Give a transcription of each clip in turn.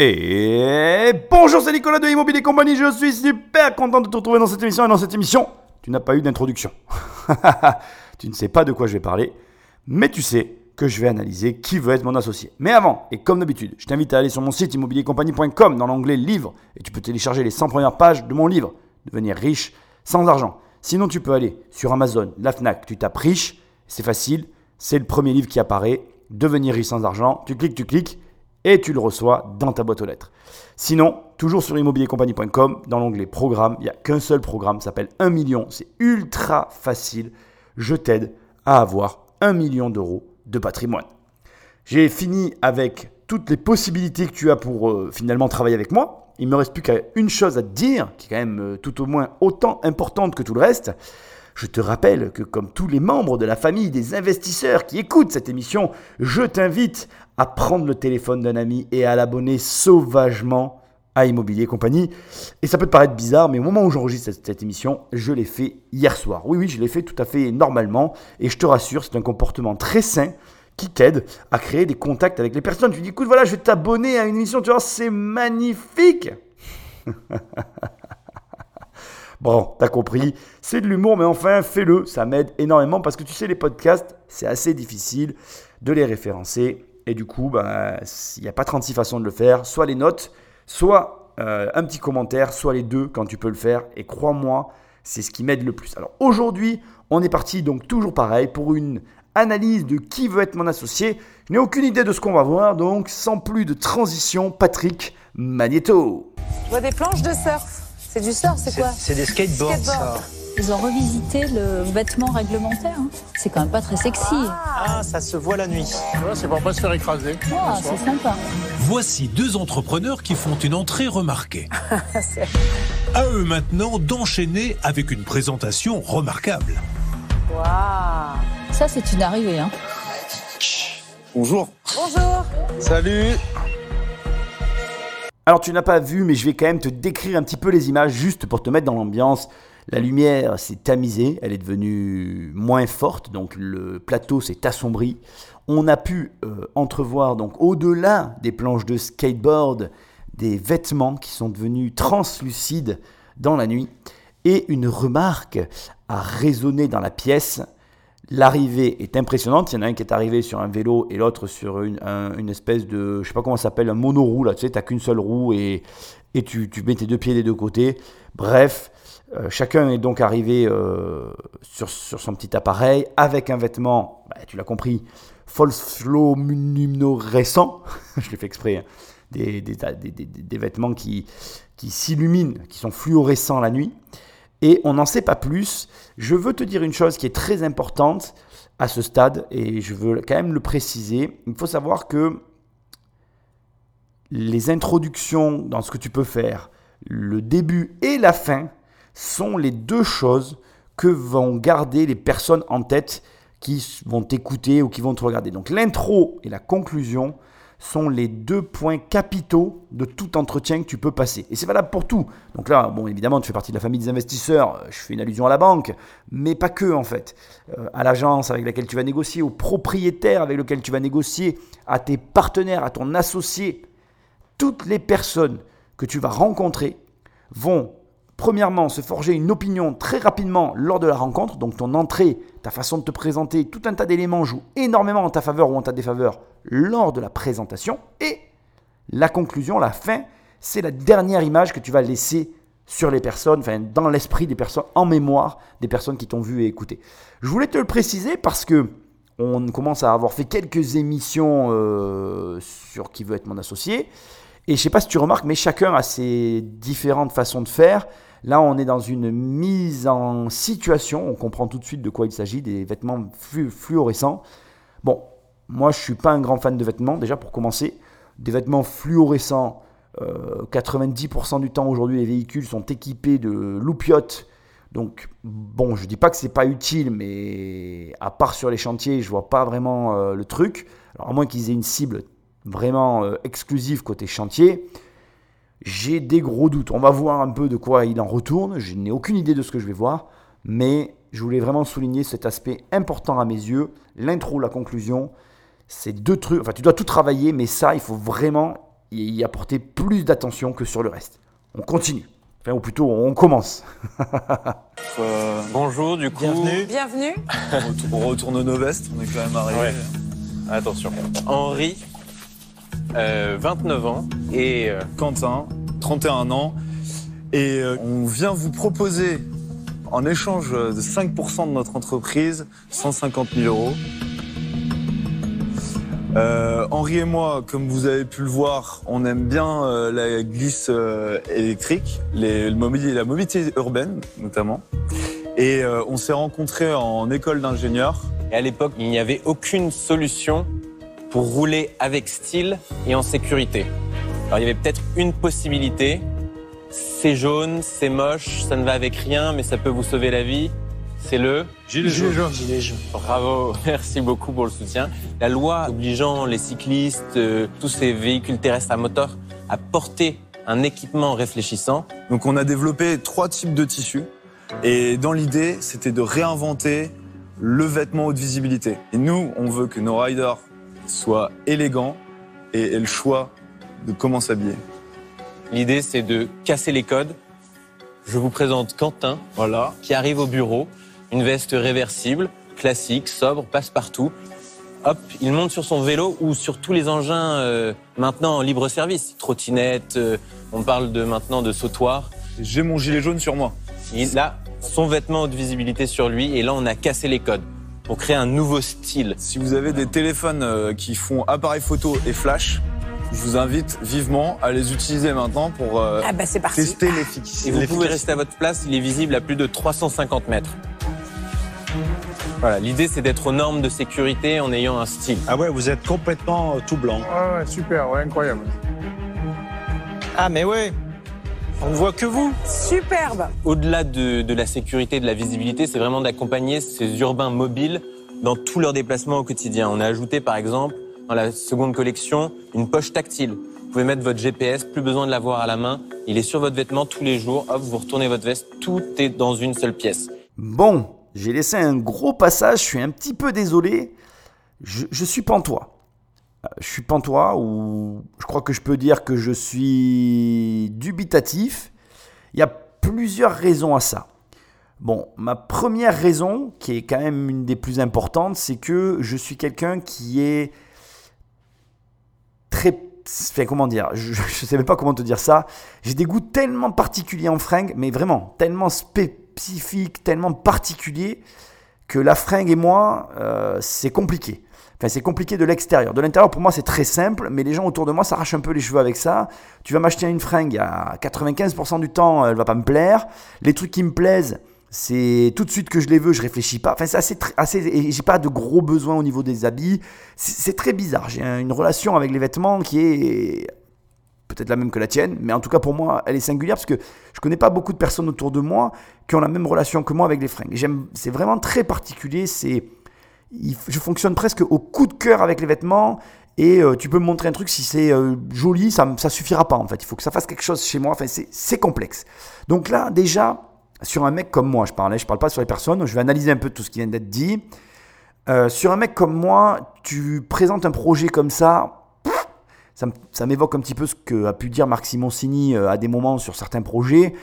Et bonjour, c'est Nicolas de Immobilier Compagnie. Je suis super content de te retrouver dans cette émission. Et dans cette émission, tu n'as pas eu d'introduction. tu ne sais pas de quoi je vais parler, mais tu sais que je vais analyser qui veut être mon associé. Mais avant, et comme d'habitude, je t'invite à aller sur mon site immobiliercompagnie.com dans l'onglet Livre et tu peux télécharger les 100 premières pages de mon livre, Devenir riche sans argent. Sinon, tu peux aller sur Amazon, la Fnac, tu tapes riche, c'est facile, c'est le premier livre qui apparaît, Devenir riche sans argent. Tu cliques, tu cliques et tu le reçois dans ta boîte aux lettres. Sinon, toujours sur immobiliercompagnie.com, dans l'onglet Programme, il n'y a qu'un seul programme, s'appelle 1 million. C'est ultra facile. Je t'aide à avoir 1 million d'euros de patrimoine. J'ai fini avec toutes les possibilités que tu as pour euh, finalement travailler avec moi. Il me reste plus qu'une chose à te dire, qui est quand même euh, tout au moins autant importante que tout le reste. Je te rappelle que comme tous les membres de la famille des investisseurs qui écoutent cette émission, je t'invite à prendre le téléphone d'un ami et à l'abonner sauvagement à Immobilier Compagnie. Et ça peut te paraître bizarre, mais au moment où j'enregistre cette, émission, je l'ai fait hier soir. Oui, oui, je l'ai fait tout à fait normalement. Et je te rassure, c'est un comportement très sain qui t'aide à créer des contacts avec les personnes. Tu dis, écoute, voilà, je vais t'abonner à une émission, tu vois, c'est magnifique. Bon, t'as compris, c'est de l'humour, mais enfin, fais-le, ça m'aide énormément parce que tu sais, les podcasts, c'est assez difficile de les référencer. Et du coup, ben, il n'y a pas 36 façons de le faire. Soit les notes, soit euh, un petit commentaire, soit les deux quand tu peux le faire. Et crois-moi, c'est ce qui m'aide le plus. Alors aujourd'hui, on est parti donc toujours pareil pour une analyse de qui veut être mon associé. Je n'ai aucune idée de ce qu'on va voir, donc sans plus de transition, Patrick Magneto. Je vois des planches de surf. C'est du surf, c'est quoi C'est des skateboards. Ils ont revisité le vêtement réglementaire. Hein. C'est quand même pas très sexy. Ah, ça se voit la nuit. c'est pour pas se faire écraser. Ah, c'est sympa. Voici deux entrepreneurs qui font une entrée remarquée. à eux maintenant d'enchaîner avec une présentation remarquable. Waouh Ça, c'est une arrivée. Hein. Bonjour. Bonjour. Salut. Alors tu n'as pas vu, mais je vais quand même te décrire un petit peu les images juste pour te mettre dans l'ambiance. La lumière s'est tamisée, elle est devenue moins forte, donc le plateau s'est assombri. On a pu euh, entrevoir donc au-delà des planches de skateboard des vêtements qui sont devenus translucides dans la nuit. Et une remarque a résonné dans la pièce L'arrivée est impressionnante. Il y en a un qui est arrivé sur un vélo et l'autre sur une, espèce de, je sais pas comment ça s'appelle, un monoroue. Là, tu sais, tu n'as qu'une seule roue et, et tu, mets tes deux pieds des deux côtés. Bref, euh, chacun est donc arrivé euh, sur, sur, son petit appareil avec un vêtement, bah, tu l'as compris, récent. je l'ai fait exprès. Hein. Des, des, des, des, vêtements qui, qui s'illuminent, qui sont fluorescents la nuit et on n'en sait pas plus. Je veux te dire une chose qui est très importante à ce stade, et je veux quand même le préciser. Il faut savoir que les introductions dans ce que tu peux faire, le début et la fin, sont les deux choses que vont garder les personnes en tête qui vont t'écouter ou qui vont te regarder. Donc l'intro et la conclusion sont les deux points capitaux de tout entretien que tu peux passer. Et c'est valable pour tout. Donc là, bon, évidemment, tu fais partie de la famille des investisseurs, je fais une allusion à la banque, mais pas que en fait. Euh, à l'agence avec laquelle tu vas négocier, au propriétaire avec lequel tu vas négocier, à tes partenaires, à ton associé. Toutes les personnes que tu vas rencontrer vont premièrement, se forger une opinion très rapidement lors de la rencontre. Donc ton entrée, ta façon de te présenter, tout un tas d'éléments jouent énormément en ta faveur ou en ta défaveur lors de la présentation. Et la conclusion, la fin, c'est la dernière image que tu vas laisser sur les personnes, enfin dans l'esprit des personnes, en mémoire des personnes qui t'ont vu et écouté. Je voulais te le préciser parce que on commence à avoir fait quelques émissions euh, sur qui veut être mon associé. Et je ne sais pas si tu remarques, mais chacun a ses différentes façons de faire. Là, on est dans une mise en situation, on comprend tout de suite de quoi il s'agit, des vêtements fluorescents. Bon, moi, je ne suis pas un grand fan de vêtements, déjà pour commencer. Des vêtements fluorescents, 90% euh, du temps aujourd'hui, les véhicules sont équipés de loupiottes. Donc, bon, je ne dis pas que ce n'est pas utile, mais à part sur les chantiers, je ne vois pas vraiment euh, le truc. Alors, à moins qu'ils aient une cible vraiment euh, exclusive côté chantier. J'ai des gros doutes. On va voir un peu de quoi il en retourne. Je n'ai aucune idée de ce que je vais voir. Mais je voulais vraiment souligner cet aspect important à mes yeux. L'intro, la conclusion. C'est deux trucs. Enfin, tu dois tout travailler, mais ça, il faut vraiment y apporter plus d'attention que sur le reste. On continue. Enfin, ou plutôt, on commence. Euh, bonjour, du coup. Bienvenue. Bienvenue. On retourne nos vestes, on est quand même arrivé. Ouais. Attention. Henri, euh, 29 ans, et euh, Quentin, 31 ans. Et euh, on vient vous proposer, en échange de 5% de notre entreprise, 150 000 euros. Euh, Henri et moi, comme vous avez pu le voir, on aime bien euh, la glisse euh, électrique, les, le mobilier, la mobilité urbaine notamment. Et euh, on s'est rencontrés en école d'ingénieur. Et à l'époque, il n'y avait aucune solution pour rouler avec style et en sécurité. Alors il y avait peut-être une possibilité. C'est jaune, c'est moche, ça ne va avec rien, mais ça peut vous sauver la vie. C'est le Gilet jaune. Bravo, merci beaucoup pour le soutien. La loi obligeant les cyclistes, euh, tous ces véhicules terrestres à moteur, à porter un équipement réfléchissant. Donc on a développé trois types de tissus. Et dans l'idée, c'était de réinventer le vêtement haute visibilité. Et nous, on veut que nos riders soient élégants et aient le choix de comment s'habiller. L'idée, c'est de casser les codes. Je vous présente Quentin, Voilà. qui arrive au bureau, une veste réversible, classique, sobre, passe-partout. Hop, il monte sur son vélo ou sur tous les engins euh, maintenant en libre service. Trottinette, euh, on parle de maintenant de sautoir. J'ai mon gilet jaune sur moi. Il a son vêtement haute visibilité sur lui et là on a cassé les codes pour créer un nouveau style. Si vous avez des téléphones euh, qui font appareil photo et flash, je vous invite vivement à les utiliser maintenant pour euh, Ah bah tester l'efficacité. Et vous pouvez rester à votre place, il est visible à plus de 350 mètres. Voilà, l'idée c'est d'être aux normes de sécurité en ayant un style. Ah ouais, vous êtes complètement euh, tout blanc. Ouais, ouais, super, ouais, incroyable. Ah, mais ouais. On ne voit que vous. Superbe. Au-delà de, de la sécurité, de la visibilité, c'est vraiment d'accompagner ces urbains mobiles dans tous leurs déplacements au quotidien. On a ajouté par exemple dans la seconde collection une poche tactile. Vous pouvez mettre votre GPS, plus besoin de l'avoir à la main. Il est sur votre vêtement tous les jours. Hop, vous retournez votre veste, tout est dans une seule pièce. Bon, j'ai laissé un gros passage, je suis un petit peu désolé. Je, je suis pantois. Euh, Je suis pantois ou je crois que je peux dire que je suis dubitatif. Il y a plusieurs raisons à ça. Bon, ma première raison, qui est quand même une des plus importantes, c'est que je suis quelqu'un qui est très... Comment dire Je ne sais même pas comment te dire ça. J'ai des goûts tellement particuliers en fringues, mais vraiment tellement spécifiques, tellement particuliers, que la fringue et moi, euh, c'est compliqué. Enfin, c'est compliqué de l'extérieur. De l'intérieur, pour moi, c'est très simple, mais les gens autour de moi s'arrachent un peu les cheveux avec ça. Tu vas m'acheter une fringue, à 95% du temps, elle va pas me plaire. Les trucs qui me plaisent, c'est tout de suite que je les veux, je réfléchis pas. Enfin, c'est assez, assez, j'ai pas de gros besoins au niveau des habits. C'est très bizarre. J'ai un- une relation avec les vêtements qui est peut-être la même que la tienne, mais en tout cas pour moi, elle est singulière parce que je connais pas beaucoup de personnes autour de moi qui ont la même relation que moi avec les fringues. J'aime, c'est vraiment très particulier. C'est, je fonctionne presque au coup de cœur avec les vêtements. Et euh, tu peux me montrer un truc, si c'est euh, joli, ça, ça suffira pas en fait. Il faut que ça fasse quelque chose chez moi. Enfin, c'est, complexe. Donc là, déjà, sur un mec comme moi, je parlais, je parle pas sur les personnes, je vais analyser un peu tout ce qui vient d'être dit. Euh, sur un mec comme moi, tu présentes un projet comme ça, ça, m'évoque un petit peu ce que a pu dire Marc Simoncini à des moments sur certains projets.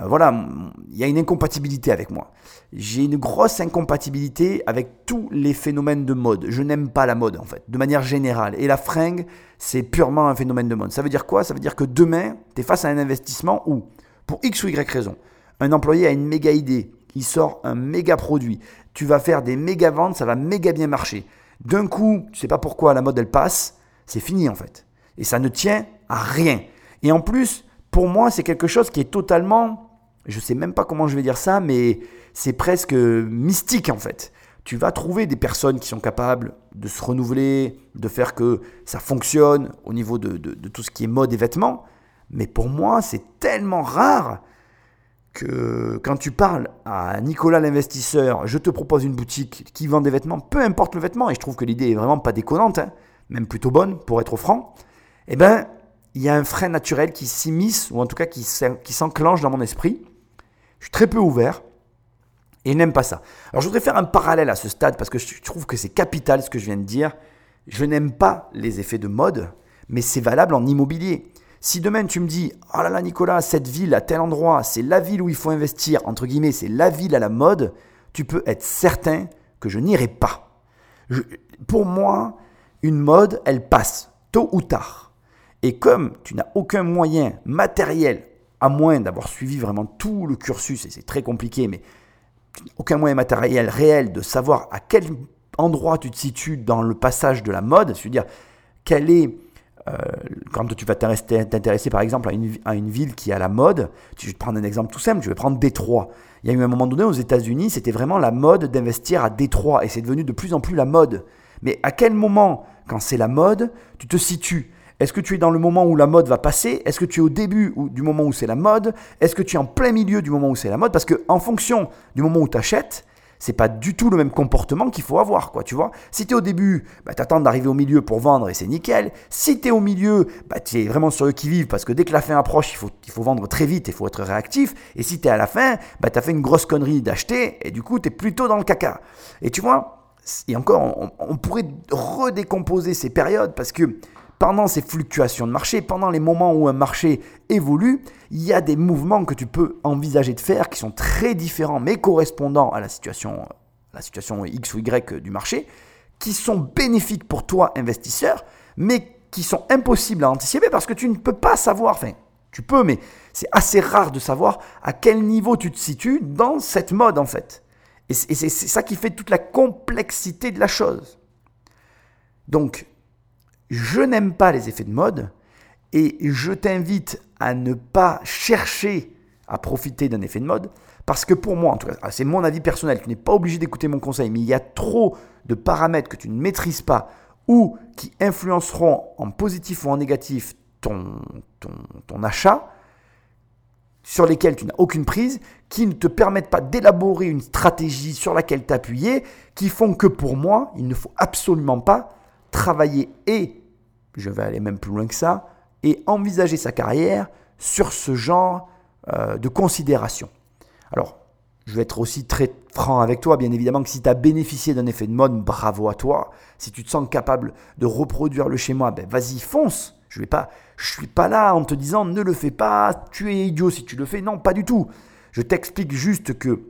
Euh, voilà, il y a une incompatibilité avec moi. J'ai une grosse incompatibilité avec tous les phénomènes de mode. Je n'aime pas la mode en fait, de manière générale. Et la fringue, c'est purement un phénomène de mode. Ça veut dire quoi? Ça veut dire que demain, tu es face à un investissement où, pour X ou Y raison, un employé a une méga idée, il sort un méga produit, tu vas faire des méga ventes, ça va méga bien marcher. D'un coup, tu sais pas pourquoi la mode elle passe, c'est fini en fait. Et ça ne tient à rien. Et en plus, pour moi, c'est quelque chose qui est totalement, je sais même pas comment je vais dire ça, mais c'est presque mystique en fait. Tu vas trouver des personnes qui sont capables de se renouveler, de faire que ça fonctionne au niveau de, de- tout ce qui est mode et vêtements. Mais pour moi, c'est tellement rare que quand tu parles à Nicolas l'investisseur, je te propose une boutique qui vend des vêtements, peu importe le vêtement, et je trouve que l'idée est vraiment pas déconnante, hein, même plutôt bonne pour être franc, eh ben il y a un frein naturel qui s'immisce, ou en tout cas qui s'enclenche dans mon esprit. Très peu ouvert et n'aime pas ça. Alors je voudrais faire un parallèle à ce stade parce que je trouve que c'est capital ce que je viens de dire. Je n'aime pas les effets de mode, mais c'est valable en immobilier. Si demain tu me dis, oh là là Nicolas, cette ville à tel endroit, c'est la ville où il faut investir, entre guillemets, c'est la ville à la mode, tu peux être certain que je n'irai pas. pour moi, une mode, elle passe, tôt ou tard. Et comme tu n'as aucun moyen matériel, à moins d'avoir suivi vraiment tout le cursus, et c'est très compliqué, mais aucun moyen matériel réel de savoir à quel endroit tu te situes dans le passage de la mode, c'est-à-dire quel est euh, quand tu vas t'intéresser par exemple à une, à une, ville qui est à la mode, je vais te prendre un exemple tout simple, je vais prendre Détroit. Il y a eu un moment donné aux États-Unis, c'était vraiment la mode d'investir à Détroit et c'est devenu de plus en plus la mode. Mais à quel moment, quand c'est la mode, tu te situes Est-ce que tu es dans le moment où la mode va passer? Est-ce que tu es au début du moment où c'est la mode? Est-ce que tu es en plein milieu du moment où c'est la mode? Parce que en fonction du moment où tu achètes, c'est pas du tout le même comportement qu'il faut avoir, quoi, tu vois? Si tu es au début, bah, tu attends d'arriver au milieu pour vendre et c'est nickel. Si tu es au milieu, bah, tu es vraiment sur le qui-vive parce que dès que la fin approche, il faut, il faut vendre très vite, il faut être réactif. Et si tu es à la fin, bah, tu as fait une grosse connerie d'acheter et du coup, tu es plutôt dans le caca. Et tu vois, et encore, on pourrait redécomposer ces périodes parce que pendant ces fluctuations de marché, pendant les moments où un marché évolue, il y a des mouvements que tu peux envisager de faire qui sont très différents mais correspondant à la situation, la situation X ou Y du marché, qui sont bénéfiques pour toi, investisseur, mais qui sont impossibles à anticiper parce que tu ne peux pas savoir, enfin, tu peux, mais c'est assez rare de savoir à quel niveau tu te situes dans cette mode en fait. Et c'est ça qui fait toute la complexité de la chose. Donc, je n'aime pas les effets de mode et je t'invite à ne pas chercher à profiter d'un effet de mode parce que pour moi, en tout cas, ah, c'est mon avis personnel, tu n'es pas obligé d'écouter mon conseil, mais il y a trop de paramètres que tu ne maîtrises pas ou qui influenceront en positif ou en négatif ton, ton, ton achat, sur lesquels tu n'as aucune prise, qui ne te permettent pas d'élaborer une stratégie sur laquelle t'appuyer, qui font que pour moi, il ne faut absolument pas travailler et, je vais aller même plus loin que ça, et envisager sa carrière sur ce genre euh, de considération. Alors, je vais être aussi très franc avec toi, bien évidemment que si tu as bénéficié d'un effet de mode, bravo à toi. Si tu te sens capable de reproduire le schéma, ben vas-y, fonce. Je ne suis pas là en te disant ne le fais pas, tu es idiot si tu le fais. Non, pas du tout. Je t'explique juste que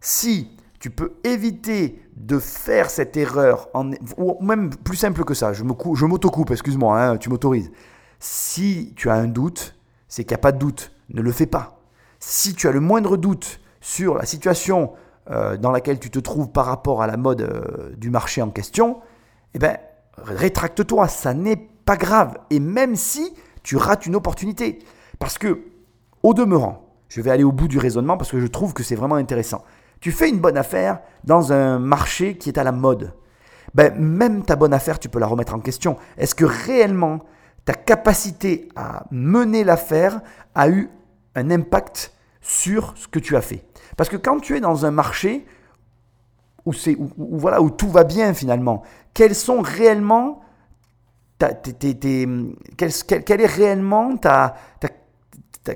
si tu peux éviter de faire cette erreur, ou même plus simple que ça, je m'auto-coupe, excuse-moi, hein, tu m'autorises. Si tu as un doute, c'est qu'il n'y a pas de doute, ne le fais pas. Si tu as le moindre doute sur la situation euh, dans laquelle tu te trouves par rapport à la mode euh, du marché en question, eh ben, rétracte-toi, ça n'est pas grave. Et même si tu rates une opportunité. Parce que, au demeurant, je vais aller au bout du raisonnement parce que je trouve que c'est vraiment intéressant. Tu fais une bonne affaire dans un marché qui est à la mode. Ben, même ta bonne affaire, tu peux la remettre en question. Est-ce que réellement ta capacité à mener l'affaire a eu un impact sur ce que tu as fait? Parce que quand tu es dans un marché où, c'est, voilà, où tout va bien finalement, quels sont réellement ta, quelle, est réellement ta,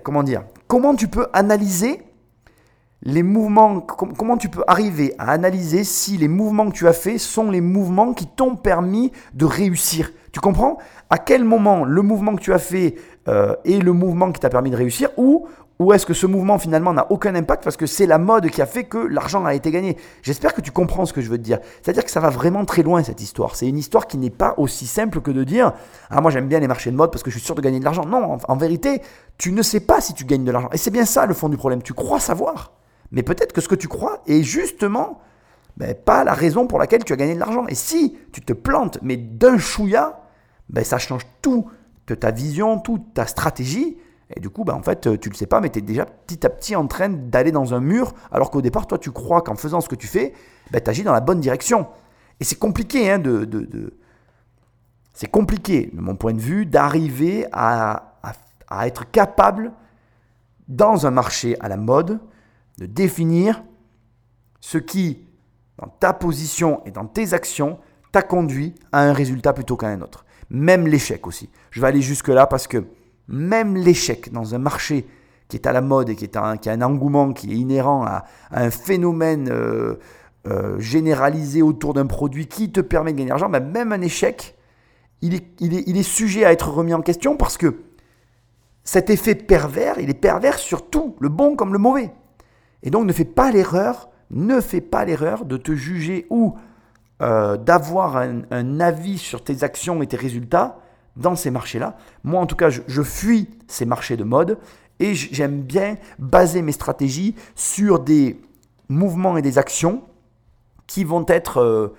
comment dire Comment tu peux analyser les mouvements, comment tu peux arriver à analyser si les mouvements que tu as faits sont les mouvements qui t'ont permis de réussir? Tu comprends? À quel moment le mouvement que tu as fait euh, est le mouvement qui t'a permis de réussir ou, ou est-ce que ce mouvement finalement n'a aucun impact parce que c'est la mode qui a fait que l'argent a été gagné? J'espère que tu comprends ce que je veux te dire. C'est-à-dire que ça va vraiment très loin cette histoire. C'est une histoire qui n'est pas aussi simple que de dire Ah, moi j'aime bien les marchés de mode parce que je suis sûr de gagner de l'argent. Non, en vérité, tu ne sais pas si tu gagnes de l'argent. Et c'est bien ça le fond du problème. Tu crois savoir. Mais peut-être que ce que tu crois est justement ben, pas la raison pour laquelle tu as gagné de l'argent. Et si tu te plantes, mais d'un chouïa, ben, ça change tout de ta vision, toute ta stratégie. Et du coup, ben, en fait, tu ne le sais pas, mais tu es déjà petit à petit en train d'aller dans un mur, alors qu'au départ, toi, tu crois qu'en faisant ce que tu fais, ben, tu agis dans la bonne direction. Et c'est compliqué, hein, de, de, c'est compliqué, de mon point de vue, d'arriver à, à être capable, dans un marché à la mode, de définir ce qui, dans ta position et dans tes actions, t'a conduit à un résultat plutôt qu'à un autre. Même l'échec aussi. Je vais aller jusque-là parce que même l'échec dans un marché qui est à la mode et qui, a un engouement qui est inhérent à, un phénomène euh, euh, généralisé autour d'un produit qui te permet de gagner de l'argent, ben même un échec, est, il est sujet à être remis en question parce que cet effet pervers, il est pervers sur tout, le bon comme le mauvais. Et donc ne fais pas l'erreur, ne fais pas l'erreur de te juger ou euh, d'avoir un, avis sur tes actions et tes résultats dans ces marchés-là. Moi, en tout cas, je, fuis ces marchés de mode et j'aime bien baser mes stratégies sur des mouvements et des actions qui vont être euh,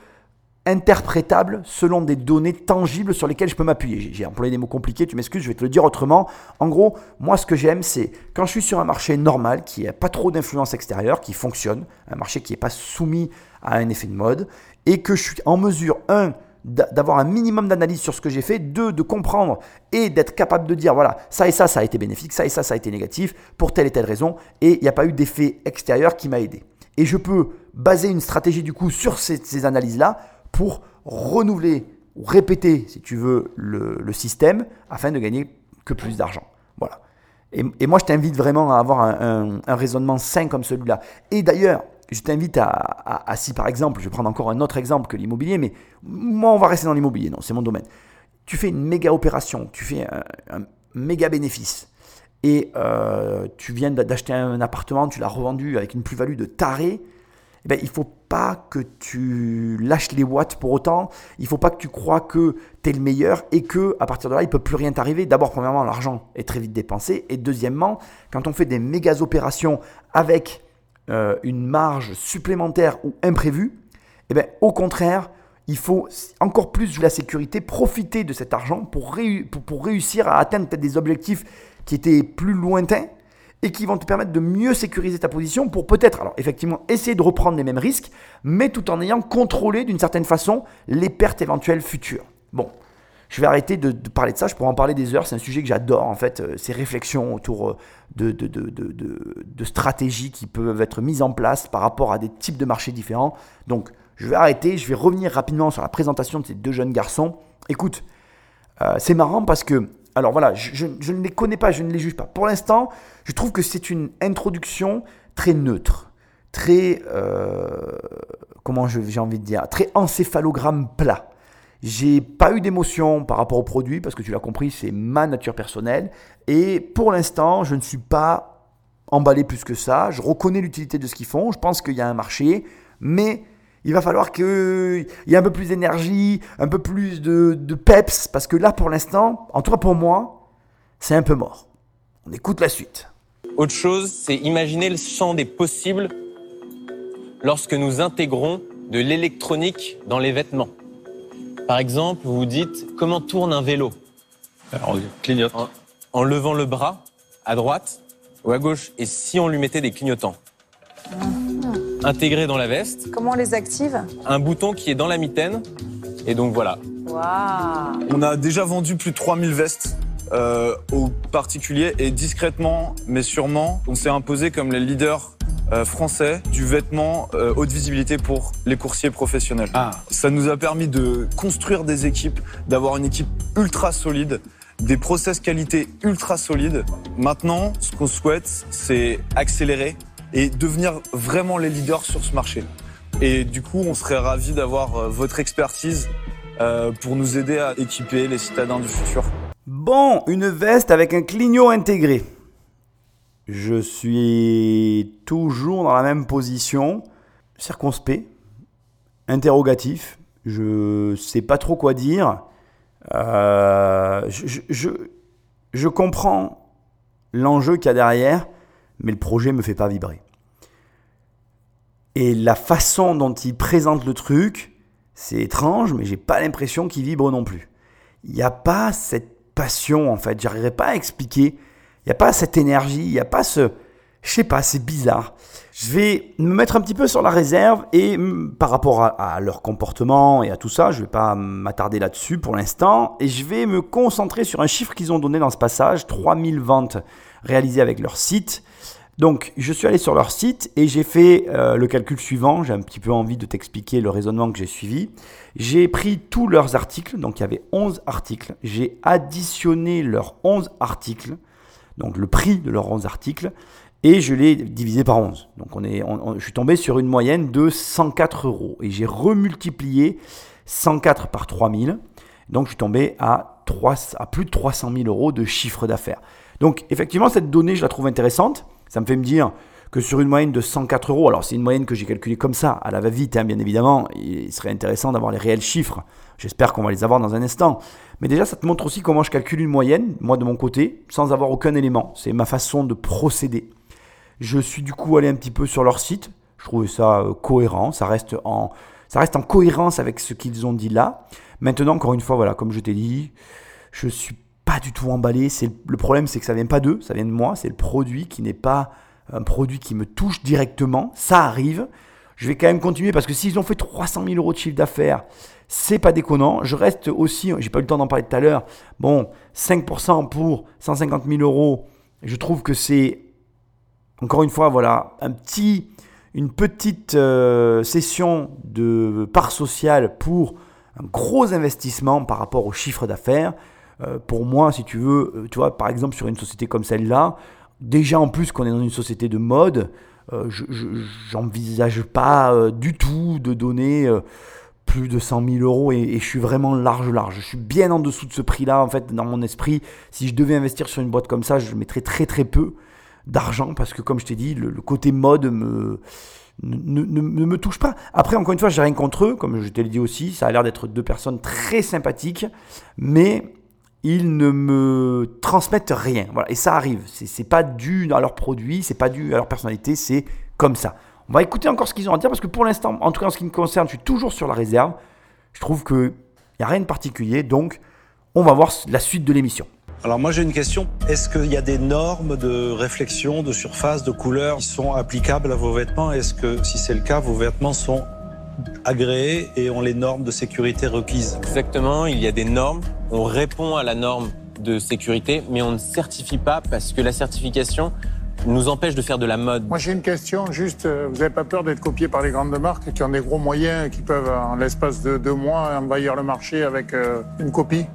interprétable selon des données tangibles sur lesquelles je peux m'appuyer. J'ai employé des mots compliqués, tu m'excuses, je vais te le dire autrement. En gros, moi ce que j'aime, c'est quand je suis sur un marché normal, qui n'a pas trop d'influence extérieure, qui fonctionne, un marché qui n'est pas soumis à un effet de mode, et que je suis en mesure, un, d'avoir un minimum d'analyse sur ce que j'ai fait, deux, de comprendre et d'être capable de dire, voilà, ça et ça, ça a été bénéfique, ça et ça, ça a été négatif, pour telle et telle raison, et il n'y a pas eu d'effet extérieur qui m'a aidé. Et je peux baser une stratégie du coup sur ces analyses-là pour renouveler ou répéter, si tu veux, le, système afin de gagner que plus d'argent. Voilà. Et, moi, je t'invite vraiment à avoir un, raisonnement sain comme celui-là. Et d'ailleurs, je t'invite à, si par exemple, je vais prendre encore un autre exemple que l'immobilier, mais moi, on va rester dans l'immobilier, non, c'est mon domaine. Tu fais une méga opération, tu fais un, méga bénéfice, et euh, tu viens d'acheter un appartement, tu l'as revendu avec une plus-value de taré, eh ben, il ne faut pas que tu lâches les watts pour autant. Il ne faut pas que tu crois que tu es le meilleur et que à partir de là, il ne peut plus rien t'arriver. D'abord, premièrement, l'argent est très vite dépensé. Et deuxièmement, quand on fait des méga opérations avec euh, une marge supplémentaire ou imprévue, eh ben, au contraire, il faut encore plus de la sécurité, profiter de cet argent pour, pour réussir à atteindre peut-être des objectifs qui étaient plus lointains et qui vont te permettre de mieux sécuriser ta position pour peut-être, alors effectivement, essayer de reprendre les mêmes risques, mais tout en ayant contrôlé d'une certaine façon les pertes éventuelles futures. Bon, je vais arrêter de, parler de ça, je pourrais en parler des heures, c'est un sujet que j'adore en fait, euh, ces réflexions autour euh, de, de, de, stratégies qui peuvent être mises en place par rapport à des types de marchés différents. Donc je vais arrêter, je vais revenir rapidement sur la présentation de ces deux jeunes garçons. Écoute, euh, c'est marrant parce que alors voilà, je, ne les connais pas, je ne les juge pas. Pour l'instant, je trouve que c'est une introduction très neutre, très, euh, comment j'ai envie de dire, très encéphalogramme plat. J'ai pas eu d'émotion par rapport au produit parce que tu l'as compris, c'est ma nature personnelle. Et pour l'instant, je ne suis pas emballé plus que ça. Je reconnais l'utilité de ce qu'ils font. Je pense qu'il y a un marché, mais il va falloir qu'il y ait un peu plus d'énergie, un peu plus de, peps, parce que là, pour l'instant, en tout cas pour moi, c'est un peu mort. On écoute la suite. Autre chose, c'est imaginer le champ des possibles lorsque nous intégrons de l'électronique dans les vêtements. Par exemple, vous vous dites comment tourne un vélo? Alors, on clignote. En, levant le bras à droite ou à gauche, et si on lui mettait des clignotants? Intégré dans la veste. Comment on les active Un bouton qui est dans la mitaine. Et donc voilà. On a déjà vendu plus de 3000 vestes euh, aux particuliers et discrètement, mais sûrement, on s'est imposé comme les leaders euh, français du vêtement euh, haute visibilité pour les coursiers professionnels. Ah. Ça nous a permis de construire des équipes, d'avoir une équipe ultra solide, des process qualité ultra solides. Maintenant, ce qu'on souhaite, c'est accélérer et devenir vraiment les leaders sur ce marché. Et du coup, on serait ravis d'avoir euh, votre expertise euh, pour nous aider à équiper les citadins du futur. Bon, une veste avec un clignot intégré. Je suis toujours dans la même position, circonspect, interrogatif. Je sais pas trop quoi dire. Euh, je comprends l'enjeu qu'il y a derrière, mais le projet me fait pas vibrer. Et la façon dont il présente le truc, c'est étrange, mais j'ai pas l'impression qu'il vibre non plus. Il n'y a pas cette passion en fait, j'arriverai pas à expliquer. Il n'y a pas cette énergie, il n'y a pas ce... Je sais pas, c'est bizarre. Je vais me mettre un petit peu sur la réserve et par rapport à, leur comportement et à tout ça, je vais pas m'attarder là-dessus pour l'instant et je vais me concentrer sur un chiffre qu'ils ont donné dans ce passage, 3000 ventes réalisées avec leur site. Donc, je suis allé sur leur site et j'ai fait euh, le calcul suivant. J'ai un petit peu envie de t'expliquer le raisonnement que j'ai suivi. J'ai pris tous leurs articles, donc il y avait 11 articles. J'ai additionné leurs 11 articles, donc le prix de leurs 11 articles, et je l'ai divisé par 11. Donc, je suis tombé sur une moyenne de 104 euros. Et j'ai remultiplié 104 par 3000. Donc je suis tombé à, 3, à plus de 300 000 euros de chiffre d'affaires. Donc effectivement, cette donnée, je la trouve intéressante. Ça me fait me dire que sur une moyenne de 104 euros, alors c'est une moyenne que j'ai calculée comme ça, à la va-vite, hein, bien évidemment, il serait intéressant d'avoir les réels chiffres. J'espère qu'on va les avoir dans un instant. Mais déjà, ça te montre aussi comment je calcule une moyenne, moi de mon côté, sans avoir aucun élément. C'est ma façon de procéder. Je suis du coup allé un petit peu sur leur site. Je trouvais ça euh, cohérent. Ça reste en, ça reste en cohérence avec ce qu'ils ont dit là. Maintenant, encore une fois, voilà, comme je t'ai dit, je suis pas du tout emballé. C'est le problème, c'est que ça vient pas d'eux, ça vient de moi. C'est le produit qui n'est pas un produit qui me touche directement. Ça arrive. Je vais quand même continuer parce que s'ils ont fait 300 000 euros de chiffre d'affaires, c'est pas déconnant. Je reste aussi, j'ai pas eu le temps d'en parler tout à l'heure. Bon, 5% pour 150 000 euros. Je trouve que c'est encore une fois, voilà, une petite euh, session de part sociale pour un gros investissement par rapport au chiffre d'affaires. Euh, pour moi, si tu veux, euh, tu vois, par exemple, sur une société comme celle-là, déjà en plus qu'on est dans une société de mode, je j'envisage pas du tout de donner plus de 100 000 euros et, et, je suis vraiment large, large. Je suis bien en dessous de ce prix-là, en fait, dans mon esprit. Si je devais investir sur une boîte comme ça, je mettrais très très peu d'argent parce que, comme je t'ai dit, le, côté mode me, ne, me touche pas. Après, encore une fois, j'ai rien contre eux, comme je te l'ai dit aussi. Ça a l'air d'être deux personnes très sympathiques, mais ils ne me transmettent rien. Voilà, et ça arrive. C'est pas dû à leurs produits, c'est pas dû à leur personnalité, c'est comme ça. On va écouter encore ce qu'ils ont à dire parce que pour l'instant, en tout cas en ce qui me concerne, je suis toujours sur la réserve. Je trouve qu'il n'y a rien de particulier, donc on va voir la suite de l'émission. Alors moi j'ai une question. Est-ce qu'il y a des normes de réflexion, de surface, de couleur qui sont applicables à vos vêtements? Est-ce que si c'est le cas, vos vêtements sont agréés et ont les normes de sécurité requises Exactement, il y a des normes. On répond à la norme de sécurité, mais on ne certifie pas parce que la certification nous empêche de faire de la mode. Moi j'ai une question, juste, euh, vous n'avez pas peur d'être copié par les grandes marques qui ont des gros moyens et qui peuvent en l'espace de deux mois envahir le marché avec euh, une copie?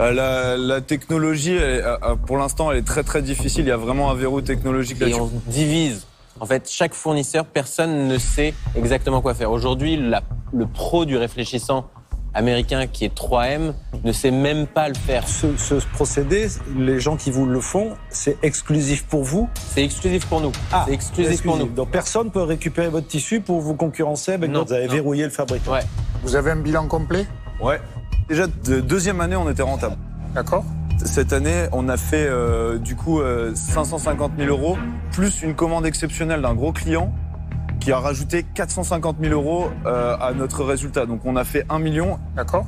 Euh, la, technologie, euh, euh, pour l'instant, elle est très très difficile. Il y a vraiment un verrou technologique là-dessus. Et on divise. En fait, chaque fournisseur, personne ne sait exactement quoi faire. Aujourd'hui, le pro du réfléchissant américain qui est 3M ne sait même pas le faire. Ce, procédé, les gens qui vous le font, c'est exclusif pour vous C'est exclusif pour nous. Ah, c'est exclusif, pour nous. Donc personne peut récupérer votre tissu pour vous concurrencer avec non, Vous avez verrouillé le fabricant. Ouais. Vous avez un bilan complet? Ouais. Déjà, de deuxième année, on était rentable. D'accord. Cette année, on a fait euh, du coup 550 euh, 000 euros, plus une commande exceptionnelle d'un gros client qui a rajouté 450 000 euros euh, à notre résultat. Donc on a fait 1 million. D'accord.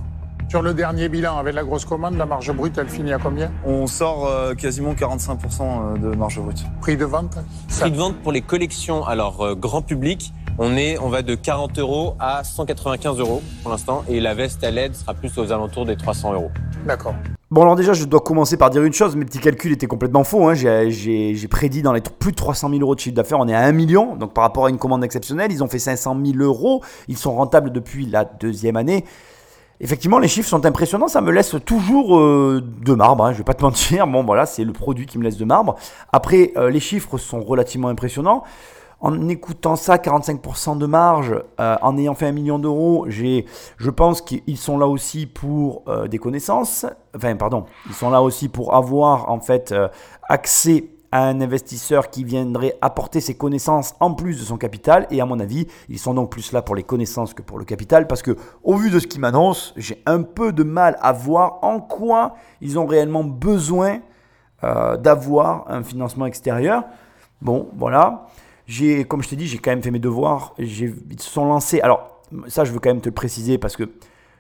Sur le dernier bilan, avec la grosse commande, la marge brute, elle finit à combien? On sort quasiment 45% de marge brute. Prix de vente? Prix de vente pour les collections, alors grand public, on, est, on va de 40 euros à 195 euros pour l'instant et la veste à LED sera plus aux alentours des 300 euros. D'accord. Bon, alors déjà, je dois commencer par dire une chose. Mes petits calculs étaient complètement faux. Hein. J'ai prédit dans les plus de 300 000 euros de chiffre d'affaires, on est à 1 million. Donc par rapport à une commande exceptionnelle, ils ont fait 500 000 euros. Ils sont rentables depuis la deuxième année. Effectivement, les chiffres sont impressionnants. Ça me laisse toujours euh, de marbre. Hein, je vais pas te mentir. Bon, voilà, c'est le produit qui me laisse de marbre. Après, euh, les chiffres sont relativement impressionnants en écoutant ça, 45% de marge, euh, en ayant fait un million d'euros, je pense qu'ils sont là aussi pour euh, des connaissances. Enfin, pardon, ils sont là aussi pour avoir en fait euh, accès à un investisseur qui viendrait apporter ses connaissances en plus de son capital. Et à mon avis, ils sont donc plus là pour les connaissances que pour le capital, parce que au vu de ce qu'ils m'annoncent, j'ai un peu de mal à voir en quoi ils ont réellement besoin d'avoir un financement extérieur. Bon, voilà j'ai, comme je t'ai dit, j'ai quand même fait mes devoirs. ils se sont lancés. Alors, ça, je veux quand même te le préciser parce que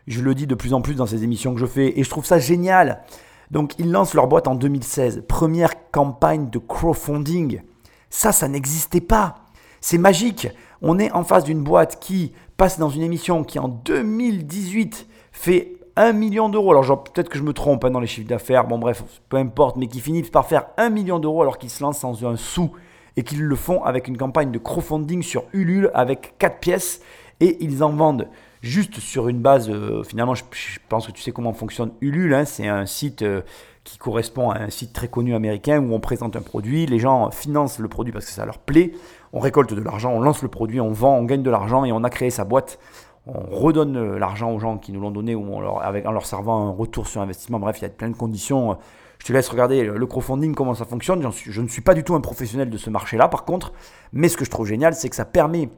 je le dis de plus en plus dans ces émissions que je fais et je trouve ça génial. Donc, ils lancent leur boîte en 2016. Première campagne de crowdfunding. Ça, ça n'existait pas. C'est magique. On est en face d'une boîte qui passe dans une émission qui en 2018 fait 1 million d'euros. Alors, peut-être que je me trompe hein, dans les chiffres d'affaires. Bon, bref, peu importe, mais qui finit par faire 1 million d'euros alors qu'ils se lancent sans un sou et qu'ils le font avec une campagne de crowdfunding sur Ulule avec 4 pièces et ils en vendent juste sur une base, euh, finalement je, pense que tu sais comment fonctionne Ulule, hein. c'est un site euh, qui correspond à un site très connu américain où on présente un produit, les gens financent le produit parce que ça leur plaît, on récolte de l'argent, on lance le produit, on vend, on gagne de l'argent et on a créé sa boîte. on redonne l'argent aux gens qui nous l'ont donné ou avec, en leur servant un retour sur investissement. Bref, il y a plein de conditions. Je te laisse regarder le crowdfunding, comment ça fonctionne. je ne suis pas du tout un professionnel de ce marché-là, par contre. Mais ce que je trouve génial, c'est que ça permet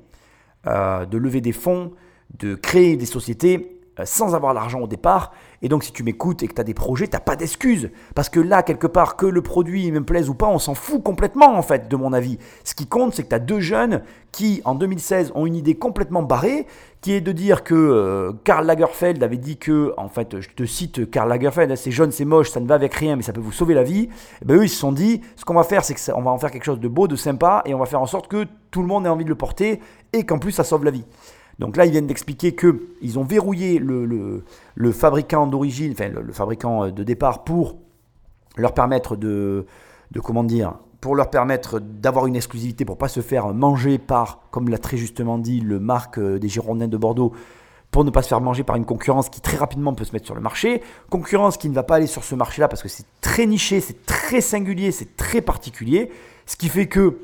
euh, de lever des fonds, de créer des sociétés sans avoir l'argent au départ. Et donc, si tu m'écoutes et que tu as des projets, tu n'as pas d'excuses. Parce que là, quelque part, que le produit me plaise ou pas, on s'en fout complètement, en fait, de mon avis. Ce qui compte, c'est que tu as deux jeunes qui, en 2016, ont une idée complètement barrée, qui est de dire que euh, Karl Lagerfeld avait dit que, en fait, je te cite Karl Lagerfeld, hein, c'est jeune, c'est moche, ça ne va avec rien, mais ça peut vous sauver la vie. Et eh ben, eux, ils se sont dit, ce qu'on va faire, c'est qu'on va en faire quelque chose de beau, de sympa, et on va faire en sorte que tout le monde ait envie de le porter, et qu'en plus, ça sauve la vie. Donc là, ils viennent d'expliquer qu'ils ont verrouillé le, fabricant d'origine, enfin le, fabricant de départ pour leur permettre de, comment dire, pour leur permettre d'avoir une exclusivité pour pas se faire manger par, comme l'a très justement dit le marque des Girondins de Bordeaux, pour ne pas se faire manger par une concurrence qui très rapidement peut se mettre sur le marché. Concurrence qui ne va pas aller sur ce marché-là parce que c'est très niché, c'est très singulier, c'est très particulier. Ce qui fait que,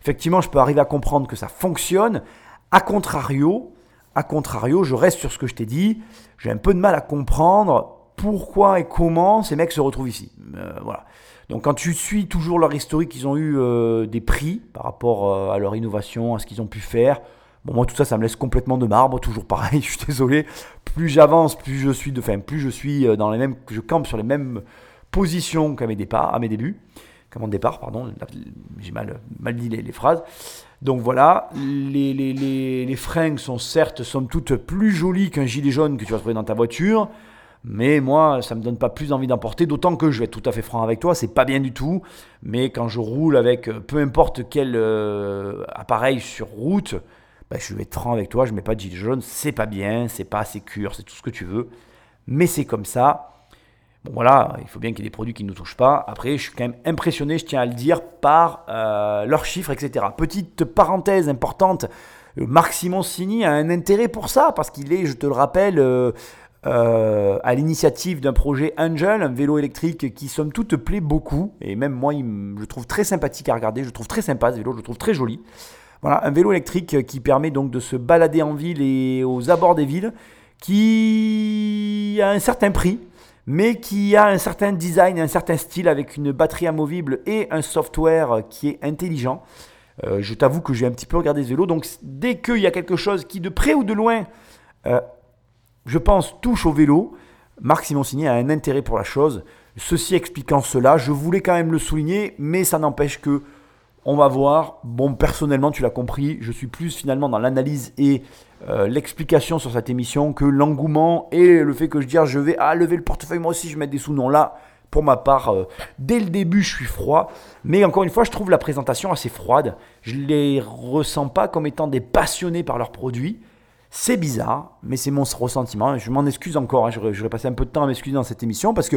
effectivement, je peux arriver à comprendre que ça fonctionne. A contrario, a contrario, je reste sur ce que je t'ai dit. J'ai un peu de mal à comprendre pourquoi et comment ces mecs se retrouvent ici. Euh, voilà. Donc quand tu suis toujours leur historique, ils ont eu euh, des prix par rapport euh, à leur innovation, à ce qu'ils ont pu faire. Bon, moi tout ça, ça me laisse complètement de marbre, toujours pareil. je suis désolé. Plus j'avance, plus je suis de, enfin, plus je suis dans les mêmes, je campe sur les mêmes positions qu'à mes départs, à mes débuts, qu'à mon départ, pardon. J'ai mal, mal dit les phrases. Donc voilà, les, les, fringues sont certes, somme toute, plus jolies qu'un gilet jaune que tu vas trouver dans ta voiture. Mais moi, ça ne me donne pas plus envie d'en porter, d'autant que je vais être tout à fait franc avec toi, c'est pas bien du tout. Mais quand je roule avec euh, peu importe quel euh, appareil sur route, ben, je vais être franc avec toi, je mets pas de gilet jaune, c'est pas bien, c'est pas assez cure, c'est tout ce que tu veux. Mais c'est comme ça. Bon voilà, il faut bien qu'il y ait des produits qui ne nous touchent pas. Après, je suis quand même impressionné, je tiens à le dire, par euh, leurs chiffres, etc. Petite parenthèse importante, euh, Marc Simoncini a un intérêt pour ça, parce qu'il est, je te le rappelle, euh, à l'initiative d'un projet Angel, un vélo électrique qui somme toute plaît beaucoup, et même moi, il, je trouve très sympathique à regarder, je trouve très sympa ce vélo, je le trouve très joli. Voilà, un vélo électrique qui permet donc de se balader en ville et aux abords des villes, qui a un certain prix, mais qui a un certain design, un certain style avec une batterie amovible et un software qui est intelligent. Euh, je t'avoue que j'ai un petit peu regardé ce vélo, donc dès qu'il y a quelque chose qui de près ou de loin, euh, je pense, touche au vélo, Marc Simoncini a un intérêt pour la chose. Ceci expliquant cela, je voulais quand même le souligner, mais ça n'empêche que on va voir. Bon, personnellement, tu l'as compris, je suis plus finalement dans l'analyse et euh, l'explication sur cette émission que l'engouement et le fait que je dise je vais ah, lever le portefeuille, moi aussi je vais des sous. Non, là, pour ma part, euh, dès le début, je suis froid. Mais encore une fois, je trouve la présentation assez froide. Je les ressens pas comme étant des passionnés par leurs produits. C'est bizarre, mais c'est mon ressentiment. Je m'en excuse encore. Hein. Je vais passer un peu de temps à m'excuser dans cette émission parce que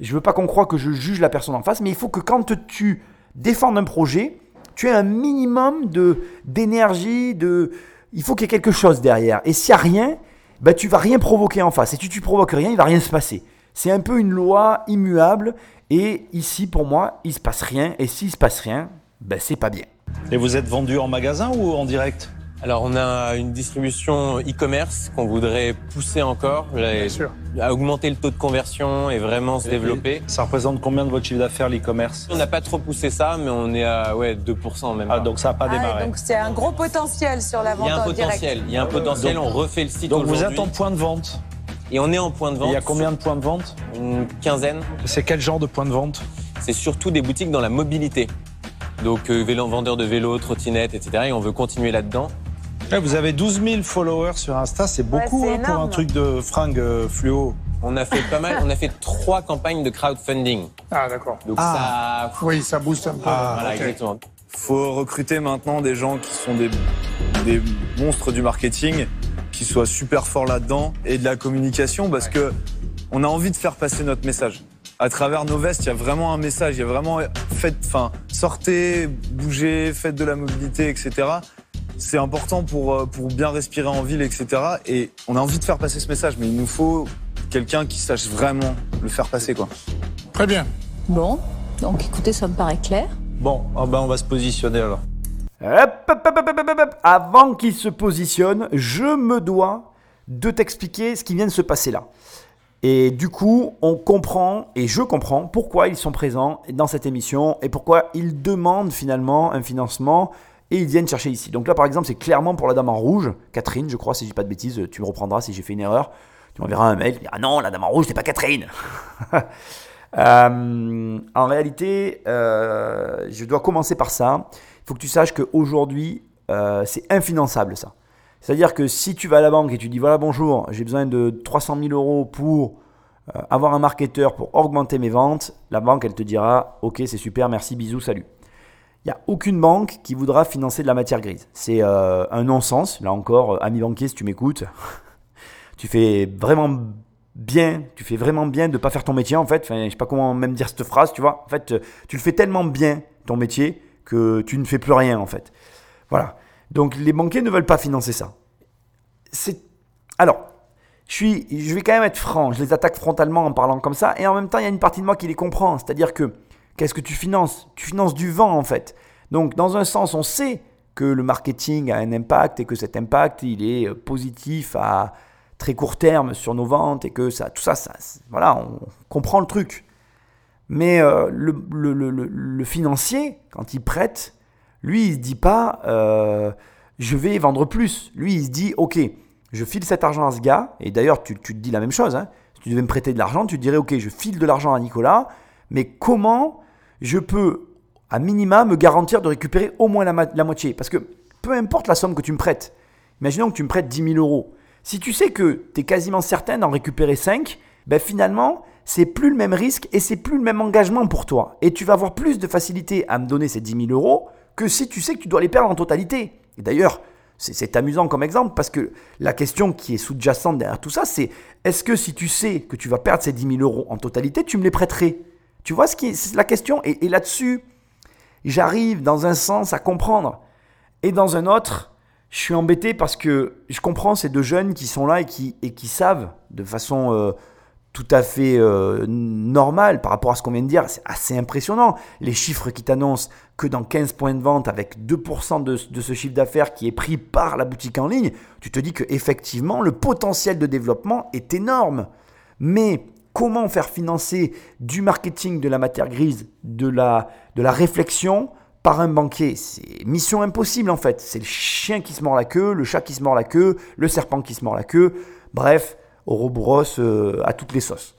je veux pas qu'on croie que je juge la personne en face, mais il faut que quand tu défendre un projet, tu as un minimum de d'énergie, de il faut qu'il y ait quelque chose derrière. Et s'il n'y a rien, bah, tu vas rien provoquer en face. Et si tu provoques rien, il va rien se passer. C'est un peu une loi immuable. Et ici, pour moi, il se passe rien. Et s'il se passe rien, ben, c'est pas bien. Et vous êtes vendu en magasin ou en direct? Alors on a une distribution e-commerce qu'on voudrait pousser encore, à augmenter le taux de conversion et vraiment se développer. Ça représente combien de votre chiffre d'affaires l'e-commerce? On n'a pas trop poussé ça, mais on est à ouais 2% même. Ah donc ça n'a pas ah, démarré. donc c'est un gros potentiel sur la vente Il y a un potentiel, il y a un potentiel. on refait le site Donc vous êtes en point de vente. Et on est en point de vente. Il y a combien de points de vente? Une quinzaine. C'est quel genre de point de vente? C'est surtout des boutiques dans la mobilité. Donc euh, vendeurs de vélos, trottinettes, etc. Et on veut continuer là-dedans. Eh, vous avez 12 000 followers sur Insta, c'est beaucoup hein, pour un truc de fringue euh, fluo. On a fait pas mal, on a fait trois campagnes de crowdfunding. Ah d'accord. Donc ah. ça. Oui, ça booste un peu. Ah, voilà, exactement. Faut recruter maintenant des gens qui sont des, des monstres du marketing, qui soient super forts là-dedans et de la communication, parce que on a envie de faire passer notre message. À travers nos vestes, il y a vraiment un message, il y a vraiment faites, enfin, sortez, bougez, faites de la mobilité, etc c'est important pour, euh, pour bien respirer en ville, etc. Et on a envie de faire passer ce message, mais il nous faut quelqu'un qui sache vraiment le faire passer, quoi. Très bien. Bon, donc écoutez, ça me paraît clair. Bon, ah ben on va se positionner alors. Avant qu'il se positionne, je me dois de t'expliquer ce qui vient de se passer là. Et du coup, on comprend, et je comprends, pourquoi ils sont présents dans cette émission et pourquoi ils demandent finalement un financement et ils viennent chercher ici. Donc là, par exemple, c'est clairement pour la dame en rouge, Catherine, je crois, si je dis pas de bêtises, tu me reprendras si j'ai fait une erreur. Tu m'enverras un mail, ah non, la dame en rouge, c'est pas Catherine. Euh, en réalité, euh, je dois commencer par ça. Il faut que tu saches qu'aujourd'hui, euh, c'est infinançable ça. C'est-à-dire que si tu vas à la banque et tu dis voilà bonjour, j'ai besoin de 300 000 euros pour avoir un marketeur pour augmenter mes ventes, la banque elle te dira ok c'est super, merci, bisous, salut. A aucune banque qui voudra financer de la matière grise. C'est euh, un non-sens. Là encore, euh, ami banquier, si tu m'écoutes, tu fais vraiment bien, tu fais vraiment bien de ne pas faire ton métier en fait. Enfin, je sais pas comment même dire cette phrase, tu vois. En fait, tu le fais tellement bien ton métier que tu ne fais plus rien en fait. Voilà. Donc les banquiers ne veulent pas financer ça. C'est alors, je suis, je vais quand même être franc. Je les attaque frontalement en parlant comme ça, et en même temps, il y a une partie de moi qui les comprend. C'est-à-dire que qu'est-ce que tu finances? Tu finances du vent en fait. Donc dans un sens, on sait que le marketing a un impact et que cet impact il est euh, positif à très court terme sur nos ventes et que ça, tout ça, ça voilà, on comprend le truc. Mais euh, le, financier, quand il prête, lui, il ne se dit pas euh, je vais vendre plus. Lui, il se dit ok, je file cet argent à ce gars. Et d'ailleurs, tu, te dis la même chose. Hein. Si tu devais me prêter de l'argent, tu te dirais ok, je file de l'argent à Nicolas, mais comment je peux, à minima, me garantir de récupérer au moins la, moitié Parce que peu importe la somme que tu me prêtes, imaginons que tu me prêtes 10 000 euros. Si tu sais que tu es quasiment certain d'en récupérer 5, ben finalement, c'est plus le même risque et c'est plus le même engagement pour toi. Et tu vas avoir plus de facilité à me donner ces 10 000 euros que si tu sais que tu dois les perdre en totalité. Et d'ailleurs, c'est amusant comme exemple parce que la question qui est sous-jacente derrière tout ça, c'est est-ce que si tu sais que tu vas perdre ces 10 000 euros en totalité, tu me les prêterais? Tu vois ce qui est, la question Et, là-dessus, j'arrive dans un sens à comprendre. Et dans un autre, je suis embêté parce que je comprends ces deux jeunes qui sont là et qui, et qui savent de façon euh, tout à fait euh, normal par rapport à ce qu'on vient de dire. C'est assez impressionnant. Les chiffres qui t'annoncent que dans 15 points de vente, avec 2% de, de, ce chiffre d'affaires qui est pris par la boutique en ligne, tu te dis que effectivement le potentiel de développement est énorme. Mais comment faire financer du marketing, de la matière grise, de la, de la réflexion par un banquier C'est mission impossible en fait. C'est le chien qui se mord la queue, le chat qui se mord la queue, le serpent qui se mord la queue. Bref, Ouroboros euh, à toutes les sauces.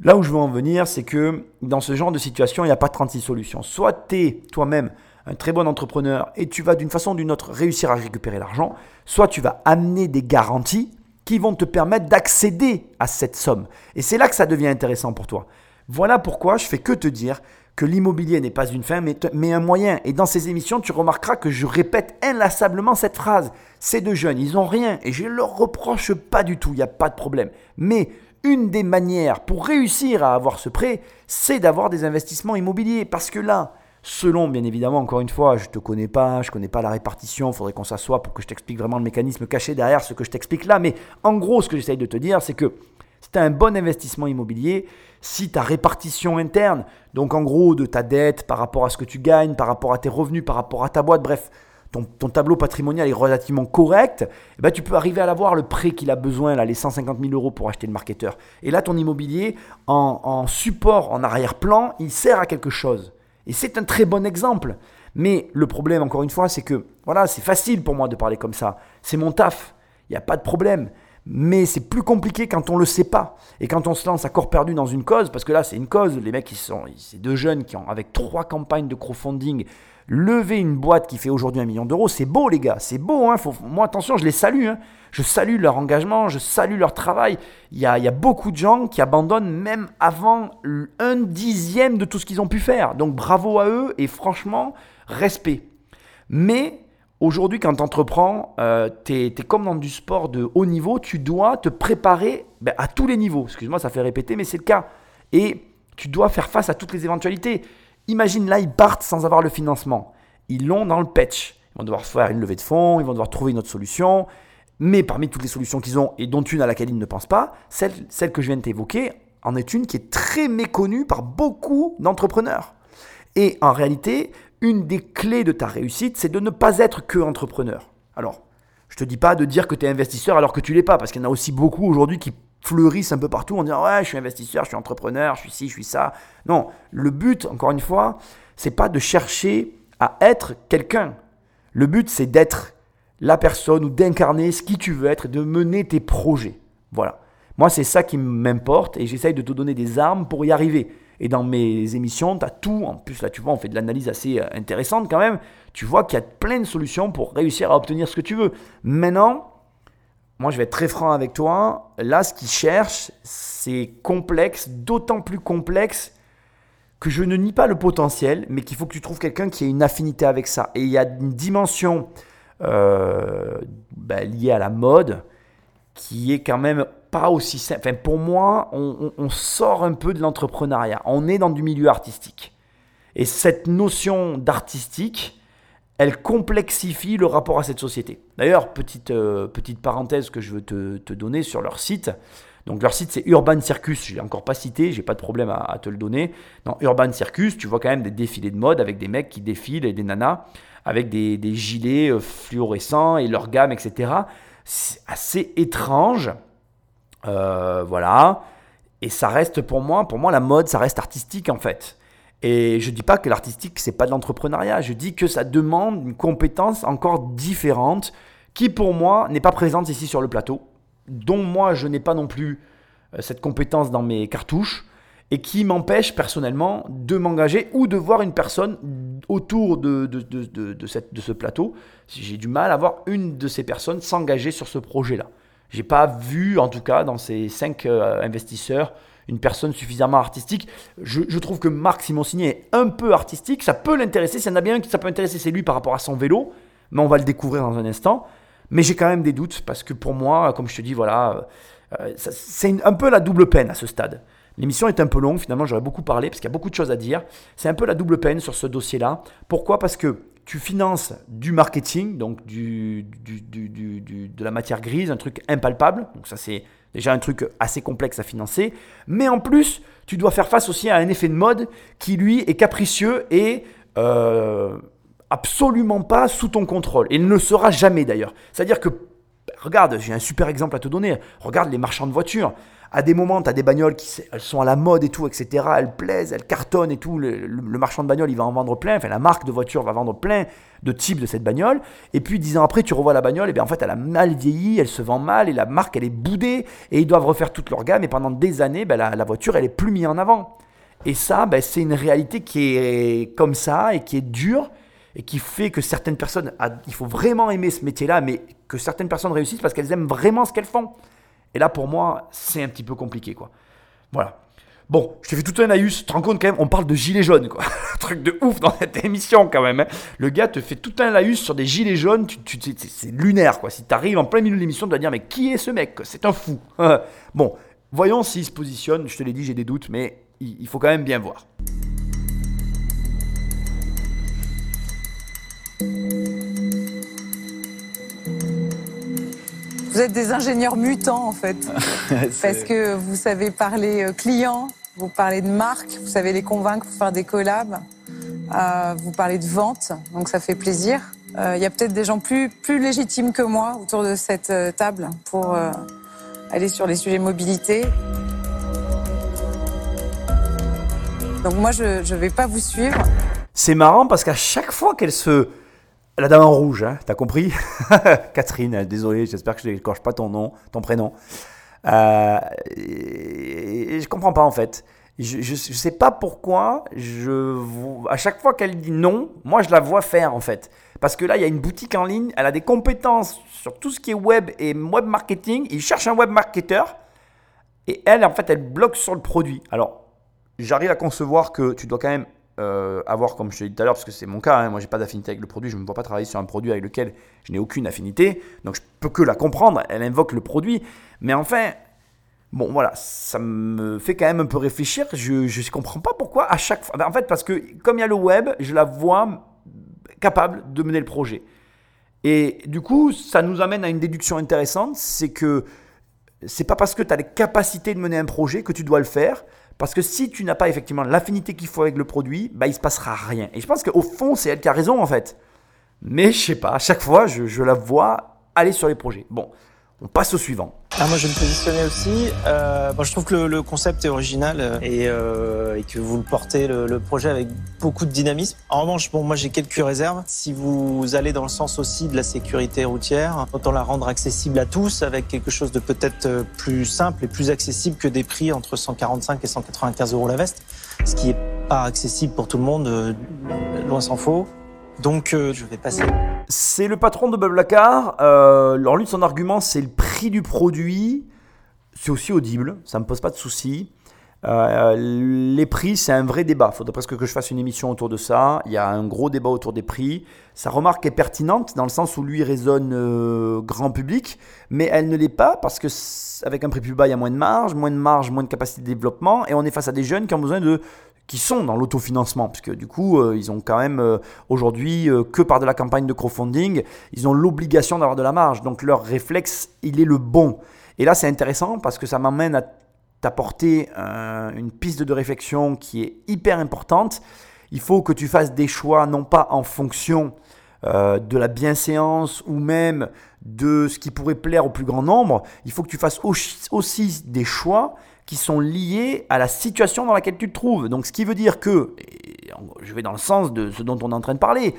Là où je veux en venir, c'est que dans ce genre de situation, il n'y a pas 36 solutions. Soit tu es toi-même un très bon entrepreneur et tu vas d'une façon ou d'une autre réussir à récupérer l'argent, soit tu vas amener des garanties qui vont te permettre d'accéder à cette somme. Et c'est là que ça devient intéressant pour toi. Voilà pourquoi je fais que te dire que l'immobilier n'est pas une fin, mais, un moyen. Et dans ces émissions, tu remarqueras que je répète inlassablement cette phrase. Ces deux jeunes, ils n'ont rien et je ne leur reproche pas du tout, il n'y a pas de problème. Mais une des manières pour réussir à avoir ce prêt, c'est d'avoir des investissements immobiliers. Parce que là, selon, bien évidemment, encore une fois, je ne te connais pas, je ne connais pas la répartition, il faudrait qu'on s'assoie pour que je t'explique vraiment le mécanisme caché derrière ce que je t'explique là. Mais en gros, ce que j'essaye de te dire, c'est que c'est un bon investissement immobilier, si ta répartition interne, donc en gros de ta dette par rapport à ce que tu gagnes, par rapport à tes revenus, par rapport à ta boîte, bref, ton, tableau patrimonial est relativement correct, eh ben, tu peux arriver à l'avoir le prêt qu'il a besoin, là, les 150 000 euros pour acheter le marketeur. Et là, ton immobilier, en, en support, en arrière-plan, il sert à quelque chose. Et c'est un très bon exemple. Mais le problème, encore une fois, c'est que, voilà, c'est facile pour moi de parler comme ça. C'est mon taf. Il n'y a pas de problème. Mais c'est plus compliqué quand on ne le sait pas. Et quand on se lance à corps perdu dans une cause, parce que là, c'est une cause. Les mecs, ils sont, c'est deux jeunes qui ont, avec trois campagnes de crowdfunding, levé une boîte qui fait aujourd'hui un million d'euros. C'est beau, les gars. C'est beau. Hein. moi, attention, je les salue. Hein. Je salue leur engagement, je salue leur travail. Il y, a, y a beaucoup de gens qui abandonnent même avant un dixième de tout ce qu'ils ont pu faire. Donc, bravo à eux et franchement, respect. Mais Aujourd'hui, quand tu entreprends, euh, tu es, comme dans du sport de haut niveau, tu dois te préparer ben, à tous les niveaux. Excuse-moi, ça fait répéter, mais c'est le cas. Et tu dois faire face à toutes les éventualités. Imagine là, ils partent sans avoir le financement. Ils l'ont dans le patch. Ils vont devoir faire une levée de fonds, ils vont devoir trouver une autre solution. Mais parmi toutes les solutions qu'ils ont, et dont une à laquelle ils ne pensent pas, celle que je viens de t'évoquer en est une qui est très méconnue par beaucoup d'entrepreneurs. Et en réalité, une des clés de ta réussite, c'est de ne pas être que entrepreneur. Alors, je te dis pas de dire que tu es investisseur alors que tu l'es pas, parce qu'il y en a aussi beaucoup aujourd'hui qui fleurissent un peu partout en disant ouais, je suis investisseur, je suis entrepreneur, je suis ci, je suis ça. Non, le but, encore une fois, c'est pas de chercher à être quelqu'un. Le but, c'est d'être la personne ou d'incarner ce qui tu veux être, de mener tes projets. Voilà. Moi, c'est ça qui m'importe et j'essaye de te donner des armes pour y arriver. Et dans mes émissions, tu as tout. En plus, là, tu vois, on fait de l'analyse assez euh, intéressante quand même. Tu vois qu'il y a plein de solutions pour réussir à obtenir ce que tu veux. Maintenant, moi, je vais être très franc avec toi. Là, ce qu'ils cherchent, c'est complexe, d'autant plus complexe que je ne nie pas le potentiel, mais qu'il faut que tu trouves quelqu'un qui ait une affinité avec ça. Et il y a une dimension euh, bah, liée à la mode qui est quand même pas aussi simple. Enfin, pour moi, on, sort un peu de l'entrepreneuriat. On est dans du milieu artistique. Et cette notion d'artistique, elle complexifie le rapport à cette société. D'ailleurs, petite, euh, petite parenthèse que je veux te, donner sur leur site. Donc leur site c'est Urban Circus, je l'ai encore pas cité, j'ai pas de problème à, te le donner. Dans Urban Circus, tu vois quand même des défilés de mode avec des mecs qui défilent et des nanas avec des, des gilets euh, fluorescents et leur gamme, etc. C'est assez étrange. Euh, voilà. Et ça reste pour moi, pour moi la mode, ça reste artistique en fait. Et je dis pas que l'artistique c'est pas de l'entrepreneuriat, je dis que ça demande une compétence encore différente qui pour moi n'est pas présente ici sur le plateau, dont moi je n'ai pas non plus euh, cette compétence dans mes cartouches et qui m'empêche personnellement de m'engager ou de voir une personne autour de, de, de, de cette, ce plateau. J'ai du mal à voir une de ces personnes s'engager sur ce projet-là. J'ai pas vu, en tout cas, dans ces cinq euh, investisseurs, une personne suffisamment artistique. Je, trouve que Marc Simoncini est un peu artistique. Ça peut l'intéresser. S'il y en a bien qui ça peut intéresser, c'est lui par rapport à son vélo. Mais on va le découvrir dans un instant. Mais j'ai quand même des doutes parce que pour moi, comme je te dis, voilà, euh, c'est un peu la double peine à ce stade. L'émission est un peu longue, finalement j'aurais beaucoup parlé parce qu'il y a beaucoup de choses à dire. C'est un peu la double peine sur ce dossier-là. Pourquoi? Parce que tu finances du marketing, donc de la matière grise, un truc impalpable. Donc ça c'est déjà un truc assez complexe à financer. Mais en plus, tu dois faire face aussi à un effet de mode qui lui est capricieux et euh, absolument pas sous ton contrôle. Et il ne sera jamais d'ailleurs. C'est-à-dire que, regarde, j'ai un super exemple à te donner. Regarde les marchands de voitures à des moments, tu as des bagnoles qui sont à la mode et tout, etc. Elles plaisent, elles cartonnent et tout. Le, marchand de bagnole, il va en vendre plein. Enfin, la marque de voiture va vendre plein de types de cette bagnole. Et puis, dix ans après, tu revois la bagnole, et bien en fait, elle a mal vieilli, elle se vend mal, et la marque, elle est boudée, et ils doivent refaire toute leur gamme. Et pendant des années, ben, la, voiture, elle est plus mise en avant. Et ça, ben, c'est une réalité qui est comme ça et qui est dure et qui fait que certaines personnes, il faut vraiment aimer ce métier-là, mais que certaines personnes réussissent parce qu'elles aiment vraiment ce qu'elles font. Et là, pour moi, c'est un petit peu compliqué, quoi. Voilà. Bon, je t'ai fait tout un laïus. Tu te rends compte quand même, on parle de gilets jaunes, quoi. truc de ouf dans cette émission, quand même. Hein. Le gars te fait tout un laïus sur des gilets jaunes. C'est lunaire, quoi. Si tu arrives en plein milieu de l'émission, tu vas dire, mais qui est ce mec C'est un fou. bon, voyons s'il se positionne. Je te l'ai dit, j'ai des doutes, mais il faut quand même bien voir. Vous êtes des ingénieurs mutants en fait. Parce que vous savez parler euh, clients, vous parlez de marque, vous savez les convaincre pour faire des collabs, euh, vous parlez de vente, donc ça fait plaisir. Euh, il y a peut-être des gens plus, plus légitimes que moi autour de cette table pour aller sur les sujets mobilité. Donc moi, je ne vais pas vous suivre. C'est marrant parce qu'à chaque fois qu'elle se la dame en rouge, hein, t'as compris Catherine, désolé, j'espère que je ne pas ton nom, ton prénom. Euh, et, je comprends pas en fait. Je, ne sais pas pourquoi, je, à chaque fois qu'elle dit non, moi je la vois faire en fait. Parce que là, il y a une boutique en ligne, elle a des compétences sur tout ce qui est web et web marketing. Il cherche un web marketeur et elle, en fait, elle bloque sur le produit. Alors, j'arrive à concevoir que tu dois quand même euh, avoir, comme je te l'ai dit tout à l'heure, parce que c'est mon cas, hein, moi j'ai pas d'affinité avec le produit, je ne me vois pas travailler sur un produit avec lequel je n'ai aucune affinité, donc je peux que la comprendre, elle invoque le produit, mais enfin, bon voilà, ça me fait quand même un peu réfléchir, je ne comprends pas pourquoi à chaque fois, ben, en fait parce que comme il y a le web, je la vois capable de mener le projet. Et du coup, ça nous amène à une déduction intéressante, c'est que c'est pas parce que tu as les capacités de mener un projet que tu dois le faire, Parce que si tu n'as pas effectivement l'affinité qu'il faut avec le produit, bah, il se passera rien. Et je pense qu'au fond, c'est elle qui a raison en fait. Mais je sais pas, à chaque fois, je, je la vois aller sur les projets. Bon, on passe au suivant. Ah, moi, je vais me positionner aussi. Euh, je trouve que le, concept est original euh, euh, et, que vous le portez le, projet avec beaucoup de dynamisme. En revanche, bon, moi, j'ai quelques réserves. Si vous allez dans le sens aussi de la sécurité routière, autant la rendre accessible à tous avec quelque chose de peut-être plus simple et plus accessible que des prix entre 145 et 195 euros la veste, ce qui est pas accessible pour tout le monde, loin s'en faut. Donc, je vais passer. C'est le patron de Blablacar. Euh, alors lui, son argument, c'est le prix du produit. C'est aussi audible, ça ne me pose pas de soucis. Euh, les prix, c'est un vrai débat. Il faudrait presque que je fasse une émission autour de ça. Il y a un gros débat autour des prix. Sa remarque est pertinente dans le sens où lui raisonne euh, grand public, mais elle ne l'est pas parce que avec un prix plus bas, il y a moins de marge, moins de marge, moins de capacité de développement, et on est face à des jeunes qui ont besoin de qui sont dans l'autofinancement, puisque du coup, euh, ils ont quand même euh, aujourd'hui, euh, que par de la campagne de crowdfunding, ils ont l'obligation d'avoir de la marge. Donc leur réflexe, il est le bon. Et là, c'est intéressant parce que ça m'amène à t'apporter une piste de réflexion qui est hyper importante. Il faut que tu fasses des choix, non pas en fonction de la bienséance ou même de ce qui pourrait plaire au plus grand nombre. Il faut que tu fasses aussi des choix qui sont liés à la situation dans laquelle tu te trouves. Donc ce qui veut dire que, je vais dans le sens de ce dont on est en train de parler,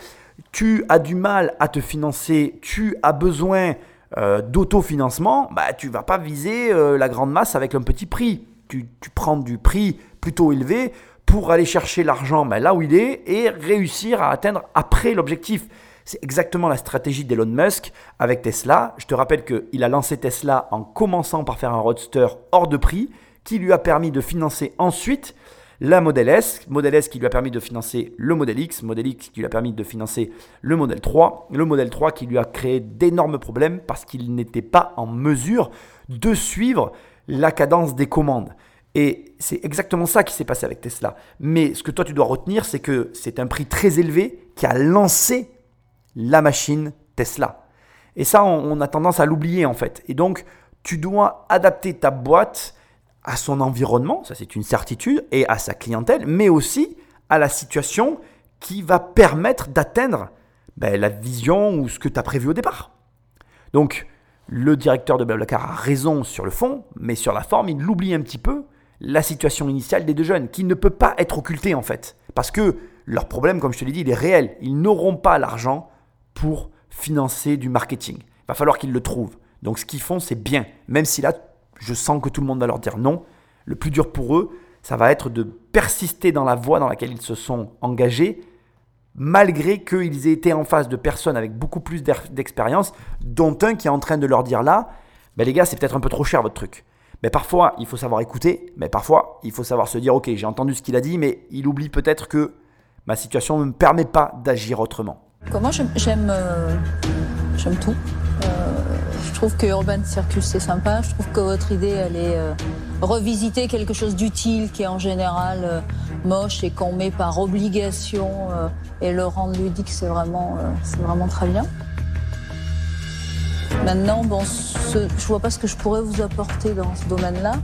tu as du mal à te financer, tu as besoin euh, d'autofinancement, bah, tu vas pas viser euh, la grande masse avec un petit prix. Tu, prends du prix plutôt élevé pour aller chercher l'argent bah, là où il est et réussir à atteindre après l'objectif. C'est exactement la stratégie d'Elon Musk avec Tesla. Je te rappelle qu'il a lancé Tesla en commençant par faire un roadster hors de prix qui lui a permis de financer ensuite la Model S, Model S qui lui a permis de financer le Model X, Model X qui lui a permis de financer le Model 3, le Model 3 qui lui a créé d'énormes problèmes parce qu'il n'était pas en mesure de suivre la cadence des commandes. Et c'est exactement ça qui s'est passé avec Tesla. Mais ce que toi tu dois retenir, c'est que c'est un prix très élevé qui a lancé la machine Tesla. Et ça, on a tendance à l'oublier en fait. Et donc, tu dois adapter ta boîte à son environnement, ça c'est une certitude, et à sa clientèle, mais aussi à la situation qui va permettre d'atteindre ben, la vision ou ce que tu as prévu au départ. Donc, le directeur de Blablacar a raison sur le fond, mais sur la forme, il oublie un petit peu la situation initiale des deux jeunes, qui ne peut pas être occultée en fait. Parce que leur problème, comme je te l'ai dit, il est réel. Ils n'auront pas l'argent pour financer du marketing. Il va falloir qu'ils le trouvent. Donc ce qu'ils font, c'est bien. Même si là, je sens que tout le monde va leur dire non. Le plus dur pour eux, ça va être de persister dans la voie dans laquelle ils se sont engagés, malgré qu'ils aient été en face de personnes avec beaucoup plus d'expérience, dont un qui est en train de leur dire là, ben les gars, c'est peut-être un peu trop cher votre truc. Mais parfois, il faut savoir écouter, mais parfois, il faut savoir se dire, ok, j'ai entendu ce qu'il a dit, mais il oublie peut-être que ma situation ne me permet pas d'agir autrement. Comment j'aime euh, j'aime tout. Je trouve que Urban Circus c'est sympa. Je trouve que votre idée elle est euh, revisiter quelque chose d'utile qui est en général euh, moche et qu'on met par obligation euh, et le rendre ludique c'est vraiment c'est vraiment très bien. Maintenant bon ce, je vois pas ce que je pourrais vous apporter dans ce domaine-là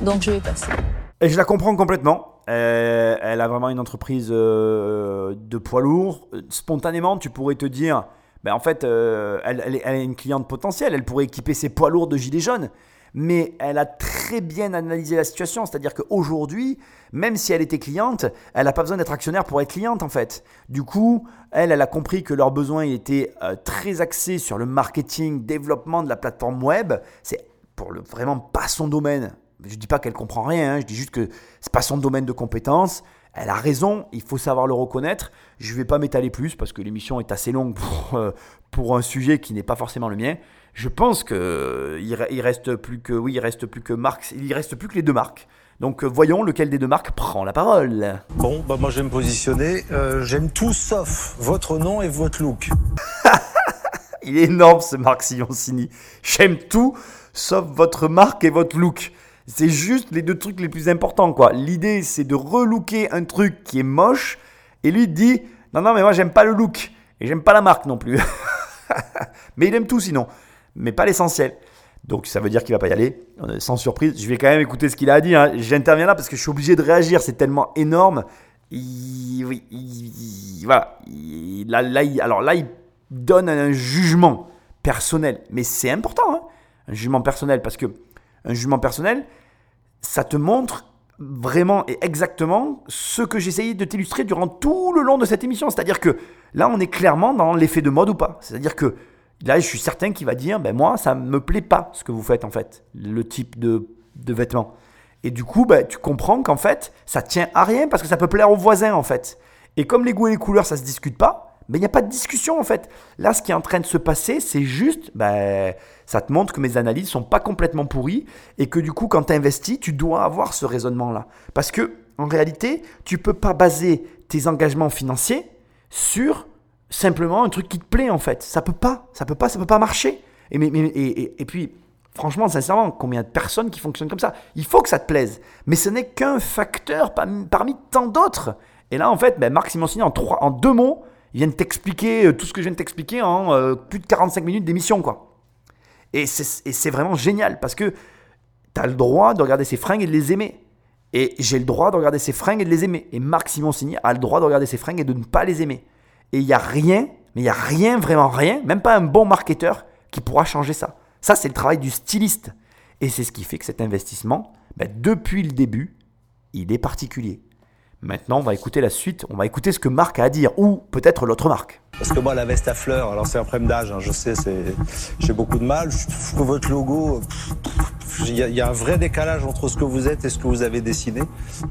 donc je vais passer. Et je la comprends complètement. Elle a vraiment une entreprise de poids lourd. Spontanément, tu pourrais te dire, ben, en fait, euh, elle, elle, est une cliente potentielle, elle pourrait équiper ses poids lourds de gilets jaunes. Mais elle a très bien analysé la situation, c'est-à-dire qu'aujourd'hui, même si elle était cliente, elle n'a pas besoin d'être actionnaire pour être cliente en fait. Du coup, elle, a compris que leurs besoins étaient euh, très axés sur le marketing, développement de la plateforme web. C'est pour le, vraiment pas son domaine. Je ne dis pas qu'elle comprend rien, hein. je dis juste que c'est pas son domaine de compétence. Elle a raison, il faut savoir le reconnaître. Je ne vais pas m'étaler plus parce que l'émission est assez longue pour, euh, pour un sujet qui n'est pas forcément le mien. Je pense qu'il il reste plus que oui, il reste plus que il reste plus que les deux marques. Donc euh, voyons lequel des deux marques prend la parole. Bon, bah moi je vais me positionner. Euh, j'aime tout sauf votre nom et votre look. il est énorme ce Marc Sioncini. J'aime tout sauf votre marque et votre look. C'est juste les deux trucs les plus importants, quoi. L'idée, c'est de relooker un truc qui est moche. Et lui dit Non, non, mais moi, j'aime pas le look. Et j'aime pas la marque non plus. mais il aime tout sinon. Mais pas l'essentiel. Donc ça veut dire qu'il va pas y aller. Sans surprise, je vais quand même écouter ce qu'il a dire. Hein. J'interviens là parce que je suis obligé de réagir. C'est tellement énorme. Il, voilà. là, alors là, il donne un jugement personnel. Mais c'est important, hein, un jugement personnel. Parce que un jugement personnel, ça te montre vraiment et exactement ce que j'essayais de t'illustrer durant tout le long de cette émission. C'est-à-dire que là, on est clairement dans l'effet de mode ou pas. C'est-à-dire que Là, je suis certain qu'il va dire, ben moi, ça ne me plaît pas ce que vous faites en fait, le type de, vêtements. Et du coup, ben, tu comprends qu'en fait, ça tient à rien parce que ça peut plaire aux voisins en fait. Et comme les goûts et les couleurs, ça se discute pas, ben, il n'y a pas de discussion en fait. Là, ce qui est en train de se passer, c'est juste, ben, ça te montre que mes analyses sont pas complètement pourries et que du coup, quand tu investis, tu dois avoir ce raisonnement-là. Parce que, en réalité, tu peux pas baser tes engagements financiers sur simplement un truc qui te plaît en fait. Ça peut pas, ça peut pas, ça peut pas marcher. Et, puis, franchement, sincèrement, combien de personnes qui fonctionnent comme ça? Il faut que ça te plaise. Mais ce n'est qu'un facteur parmi tant d'autres. Et là, en fait, ben, Marc Simoncini, en, trois, en deux mots, il vient de t'expliquer euh, tout ce que je viens de t'expliquer en euh, plus de 45 minutes d'émission. quoi. Et c'est vraiment génial parce que tu as le droit de regarder ses fringues et de les aimer. Et j'ai le droit de regarder ses fringues et de les aimer. Et Marc Simoncini a le droit de regarder ses fringues et de ne pas les aimer. Et il n'y a rien, mais il n'y a rien, vraiment rien, même pas un bon marketeur qui pourra changer ça. Ça, c'est le travail du styliste. Et c'est ce qui fait que cet investissement, ben, depuis le début, il est particulier. Maintenant, on va écouter la suite, on va écouter ce que Marc a à dire, ou peut-être l'autre marque. Parce que moi, la veste à fleurs, alors c'est un problème d'âge, hein, je sais, j'ai beaucoup de mal. Je trouve votre logo, il y, a un vrai décalage entre ce que vous êtes et ce que vous avez dessiné.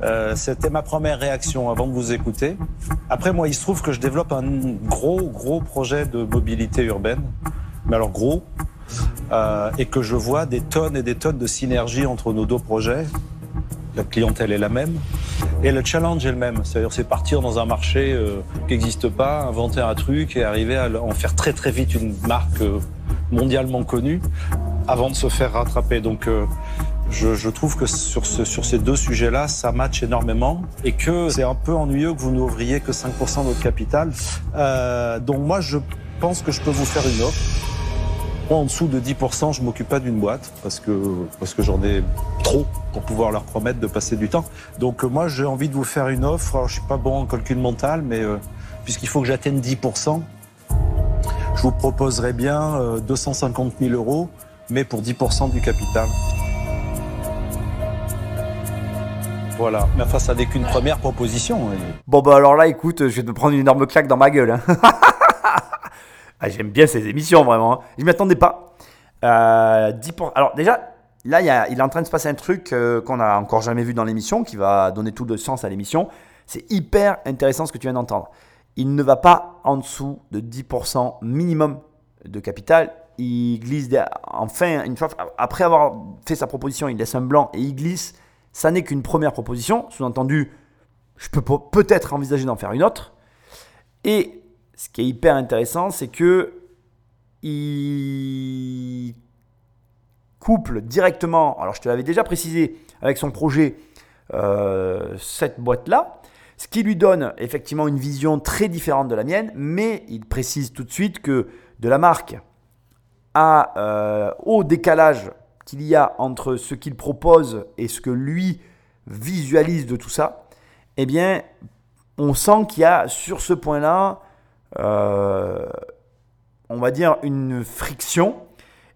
Euh, C'était ma première réaction avant de vous écouter. Après, moi, il se trouve que je développe un gros, gros projet de mobilité urbaine, mais alors gros, euh, et que je vois des tonnes et des tonnes de synergie entre nos deux projets la clientèle est la même. Et le challenge est le même. C'est-à-dire, c'est partir dans un marché euh, qui n'existe pas, inventer un truc et arriver à en faire très très vite une marque euh, mondialement connue avant de se faire rattraper. Donc, euh, je, trouve que sur, sur ces deux sujets-là, ça match énormément et que c'est un peu ennuyeux que vous n'ouvriez que 5% de votre capital. donc, moi, je pense que je peux vous faire une offre en dessous de 10%, je m'occupe pas d'une boîte parce que, parce que j'en ai trop pour pouvoir leur promettre de passer du temps. Donc moi, j'ai envie de vous faire une offre. Alors, je suis pas bon en calcul mental, mais euh, puisqu'il faut que j'atteigne 10%, je vous proposerai bien 250 euh, 000 euros, mais pour 10% du capital. Voilà. Mais enfin, ça n'est qu'une première proposition. Bon, bah alors là, écoute, je vais te prendre une énorme claque dans ma gueule. Hein. Ah, j'aime bien ces émissions, vraiment. Hein. Je m'y attendais pas. Euh, Alors, déjà, là, il, est en train de se passer un truc euh, qu'on n'a encore jamais vu dans l'émission, qui va donner tout le sens à l'émission. C'est hyper intéressant ce que tu viens d'entendre. Il ne va pas en dessous de 10% minimum de capital. Il glisse, enfin, une fois, après avoir fait sa proposition, il laisse un blanc et il glisse. Ça n'est qu'une première proposition. Sous-entendu, je peux peut-être envisager d'en faire une autre. Et ce qui est hyper intéressant, c'est que il couple directement, alors je te l'avais déjà précisé avec son projet, euh, cette boîte-là, ce qui lui donne effectivement une vision très différente de la mienne, mais il précise tout de suite que de la marque à, euh, au décalage qu'il y a entre ce qu'il propose et ce que lui visualise de tout ça, eh bien, on sent qu'il y a sur ce point-là on va dire, une friction.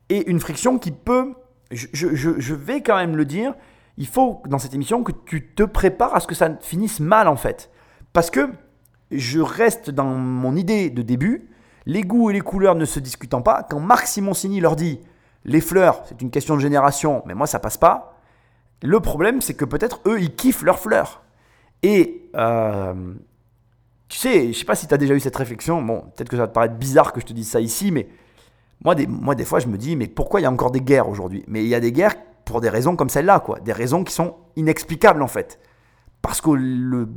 Et une friction qui peut, je, vais quand même le dire, il faut dans cette émission que tu te prépares à ce que ça finisse mal en fait. Parce que je reste dans mon idée de début, les goûts et les couleurs ne se discutant pas, quand Marc Simoncini leur dit les fleurs, c'est une question de génération, mais moi ça passe pas, le problème c'est que peut-être eux ils kiffent leurs fleurs. Et euh, tu sais, je sais pas si tu as déjà eu cette réflexion. Bon, peut-être que ça va te paraître bizarre que je te dise ça ici, mais moi des, moi, des fois, je me dis, mais pourquoi il y a encore des guerres aujourd'hui? Mais il y a des guerres pour des raisons comme celle-là, quoi. Des raisons qui sont inexplicables, en fait. Parce que le,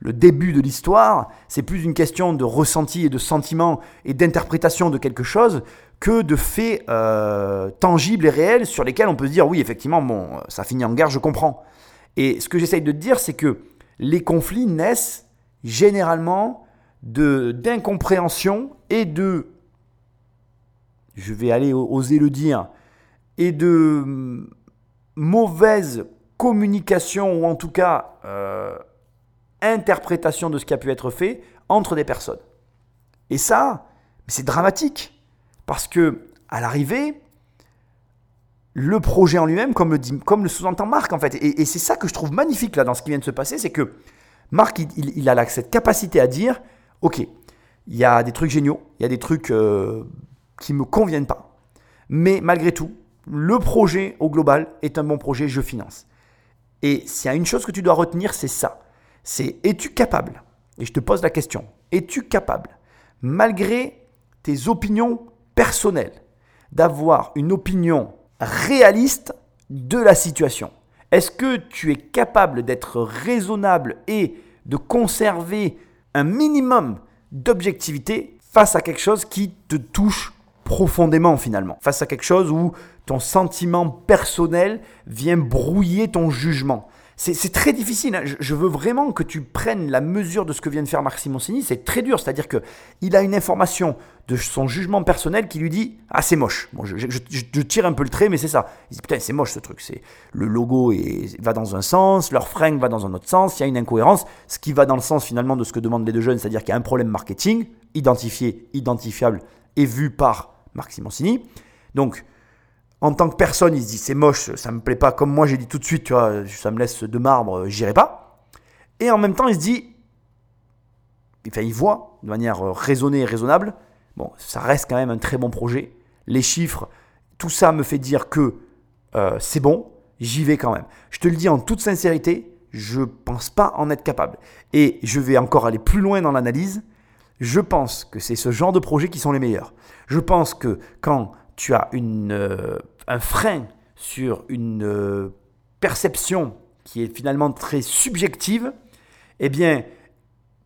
le, début de l'histoire, c'est plus une question de ressenti et de sentiment et d'interprétation de quelque chose que de faits euh, tangibles et réels sur lesquels on peut se dire, oui, effectivement, bon, ça finit en guerre, je comprends. Et ce que j'essaye de te dire, c'est que les conflits naissent généralement d'incompréhension et de, je vais aller oser le dire, et de hum, mauvaise communication, ou en tout cas euh, interprétation de ce qui a pu être fait entre des personnes. Et ça, c'est dramatique. Parce que, à l'arrivée, le projet en lui-même, comme le, comme le sous-entend Marc, en fait, et, c'est ça que je trouve magnifique là dans ce qui vient de se passer, c'est que Marc, il, a cette capacité à dire, ok, il y a des trucs géniaux, il y a des trucs euh, qui ne me conviennent pas, mais malgré tout, le projet au global est un bon projet, je finance. Et s'il y a une chose que tu dois retenir, c'est ça. C'est es-tu capable Et je te pose la question, es-tu capable, malgré tes opinions personnelles, d'avoir une opinion réaliste de la situation? Est-ce que tu es capable d'être raisonnable et de conserver un minimum d'objectivité face à quelque chose qui te touche profondément finalement, face à quelque chose où ton sentiment personnel vient brouiller ton jugement? C'est très difficile. Hein. Je veux vraiment que tu prennes la mesure de ce que vient de faire Marc Simoncini. C'est très dur. C'est-à-dire qu'il a une information de son jugement personnel qui lui dit Ah, c'est moche. Je, tire un peu le trait, mais c'est ça. Il dit Putain, c'est moche ce truc. C'est Le logo va dans un sens, leur frein va dans un autre sens, il y a une incohérence. Ce qui va dans le sens finalement de ce que demandent les deux jeunes, c'est-à-dire qu'il y a un problème marketing, identifié, identifiable et vu par Marc Simoncini. Donc, en tant que personne, il se dit c'est moche, ça me plaît pas. Comme moi, j'ai dit tout de suite, tu vois, ça me laisse de marbre, j'irai pas. Et en même temps, il se dit, enfin, il voit de manière raisonnée et raisonnable, bon, ça reste quand même un très bon projet. Les chiffres, tout ça me fait dire que euh, c'est bon, j'y vais quand même. Je te le dis en toute sincérité, je pense pas en être capable. Et je vais encore aller plus loin dans l'analyse. Je pense que c'est ce genre de projets qui sont les meilleurs. Je pense que quand tu as euh, un frein sur une euh, perception qui est finalement très subjective, eh bien,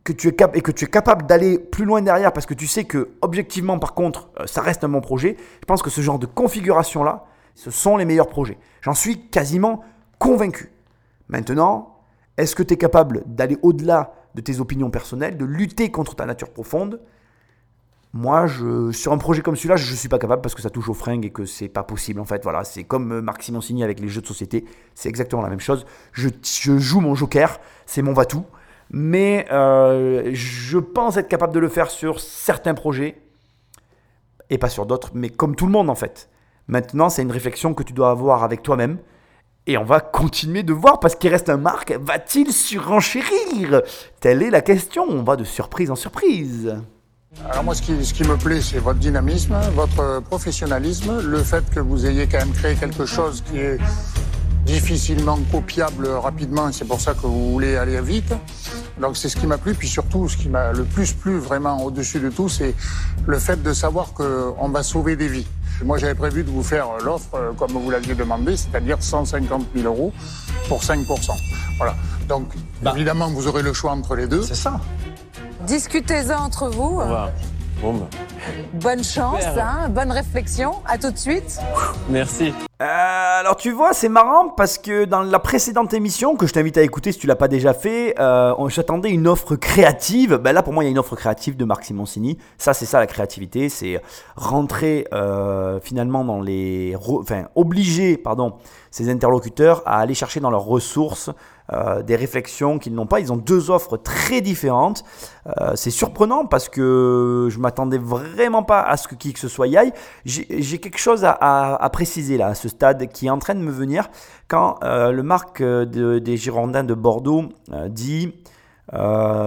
que tu es et que tu es capable d'aller plus loin derrière parce que tu sais que objectivement par contre euh, ça reste un bon projet, je pense que ce genre de configuration là, ce sont les meilleurs projets. J'en suis quasiment convaincu. Maintenant, est-ce que tu es capable d'aller au-delà de tes opinions personnelles, de lutter contre ta nature profonde? Moi, je, sur un projet comme celui-là, je ne suis pas capable parce que ça touche aux fringues et que c'est pas possible. En fait, voilà, c'est comme euh, Marc Simoncini avec les jeux de société, c'est exactement la même chose. Je, joue mon joker, c'est mon va-tout, mais euh, je pense être capable de le faire sur certains projets et pas sur d'autres, mais comme tout le monde en fait. Maintenant, c'est une réflexion que tu dois avoir avec toi-même. Et on va continuer de voir parce qu'il reste un Marc. Va-t-il surenchérir? Telle est la question. On va de surprise en surprise. Alors moi, ce qui, ce qui me plaît, c'est votre dynamisme, votre professionnalisme, le fait que vous ayez quand même créé quelque chose qui est difficilement copiable rapidement, c'est pour ça que vous voulez aller vite. Donc c'est ce qui m'a plu, puis surtout ce qui m'a le plus plu vraiment au-dessus de tout, c'est le fait de savoir qu'on va sauver des vies. Moi j'avais prévu de vous faire l'offre euh, comme vous l'aviez demandé, c'est-à-dire 150 000 euros pour 5% Voilà. Donc bah. évidemment vous aurez le choix entre les deux. C'est ça. Discutez-en entre vous. Bon, bah. Bonne chance, hein, bonne réflexion. À tout de suite. Merci. Euh, alors tu vois, c'est marrant parce que dans la précédente émission que je t'invite à écouter si tu l'as pas déjà fait, euh, j'attendais une offre créative. Ben là pour moi il y a une offre créative de Marc Simoncini. Ça c'est ça la créativité, c'est rentrer euh, finalement dans les, enfin obliger pardon ses interlocuteurs à aller chercher dans leurs ressources des réflexions qu'ils n'ont pas. Ils ont deux offres très différentes. C'est surprenant parce que je m'attendais vraiment pas à ce que qui que ce soit y aille. J'ai quelque chose à, préciser là, à ce stade, qui est en train de me venir quand euh, le Marc des Girondins de Bordeaux dit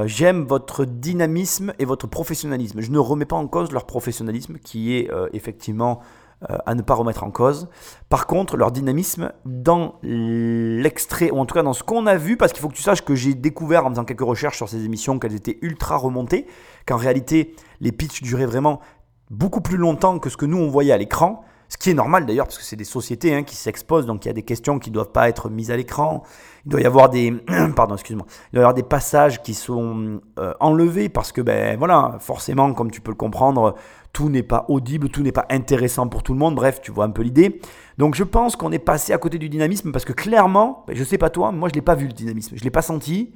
J'aime votre dynamisme et votre professionnalisme. Je ne remets pas en cause leur professionnalisme qui est effectivement euh, à ne pas remettre en cause. Par contre, leur dynamisme dans l'extrait, ou en tout cas dans ce qu'on a vu, parce qu'il faut que tu saches que j'ai découvert en faisant quelques recherches sur ces émissions qu'elles étaient ultra remontées, qu'en réalité les pitchs duraient vraiment beaucoup plus longtemps que ce que nous on voyait à l'écran. Ce qui est normal d'ailleurs, parce que c'est des sociétés hein, qui s'exposent, donc il y a des questions qui ne doivent pas être mises à l'écran. Il doit y avoir des, pardon, excuse-moi, il doit y avoir des passages qui sont euh, enlevés parce que, ben voilà, forcément, comme tu peux le comprendre, tout n'est pas audible, tout n'est pas intéressant pour tout le monde. Bref, tu vois un peu l'idée. Donc je pense qu'on est passé à côté du dynamisme parce que clairement, ben, je sais pas toi, moi je l'ai pas vu le dynamisme, je l'ai pas senti.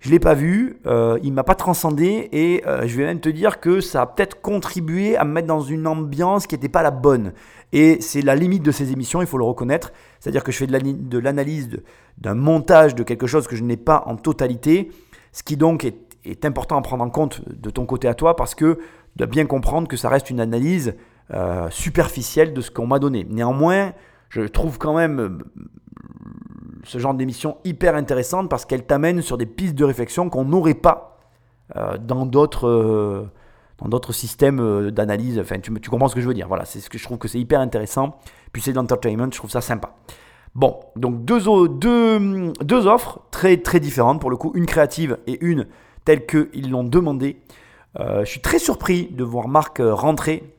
Je ne l'ai pas vu, euh, il ne m'a pas transcendé et euh, je vais même te dire que ça a peut-être contribué à me mettre dans une ambiance qui n'était pas la bonne. Et c'est la limite de ces émissions, il faut le reconnaître. C'est-à-dire que je fais de l'analyse, d'un montage de quelque chose que je n'ai pas en totalité, ce qui donc est, est, important à prendre en compte de ton côté à toi parce que de bien comprendre que ça reste une analyse euh, superficielle de ce qu'on m'a donné. Néanmoins, je trouve quand même ce genre d'émission hyper intéressante parce qu'elle t'amène sur des pistes de réflexion qu'on n'aurait pas euh, dans d'autres dans d'autres systèmes d'analyse. Enfin, tu, comprends ce que je veux dire. Voilà, c'est ce que je trouve que c'est hyper intéressant. Puis c'est l'entertainment, je trouve ça sympa. Bon, donc deux offres très très différentes pour le coup, une créative et une telle qu'ils l'ont demandé. je suis très surpris de voir Marc rentrer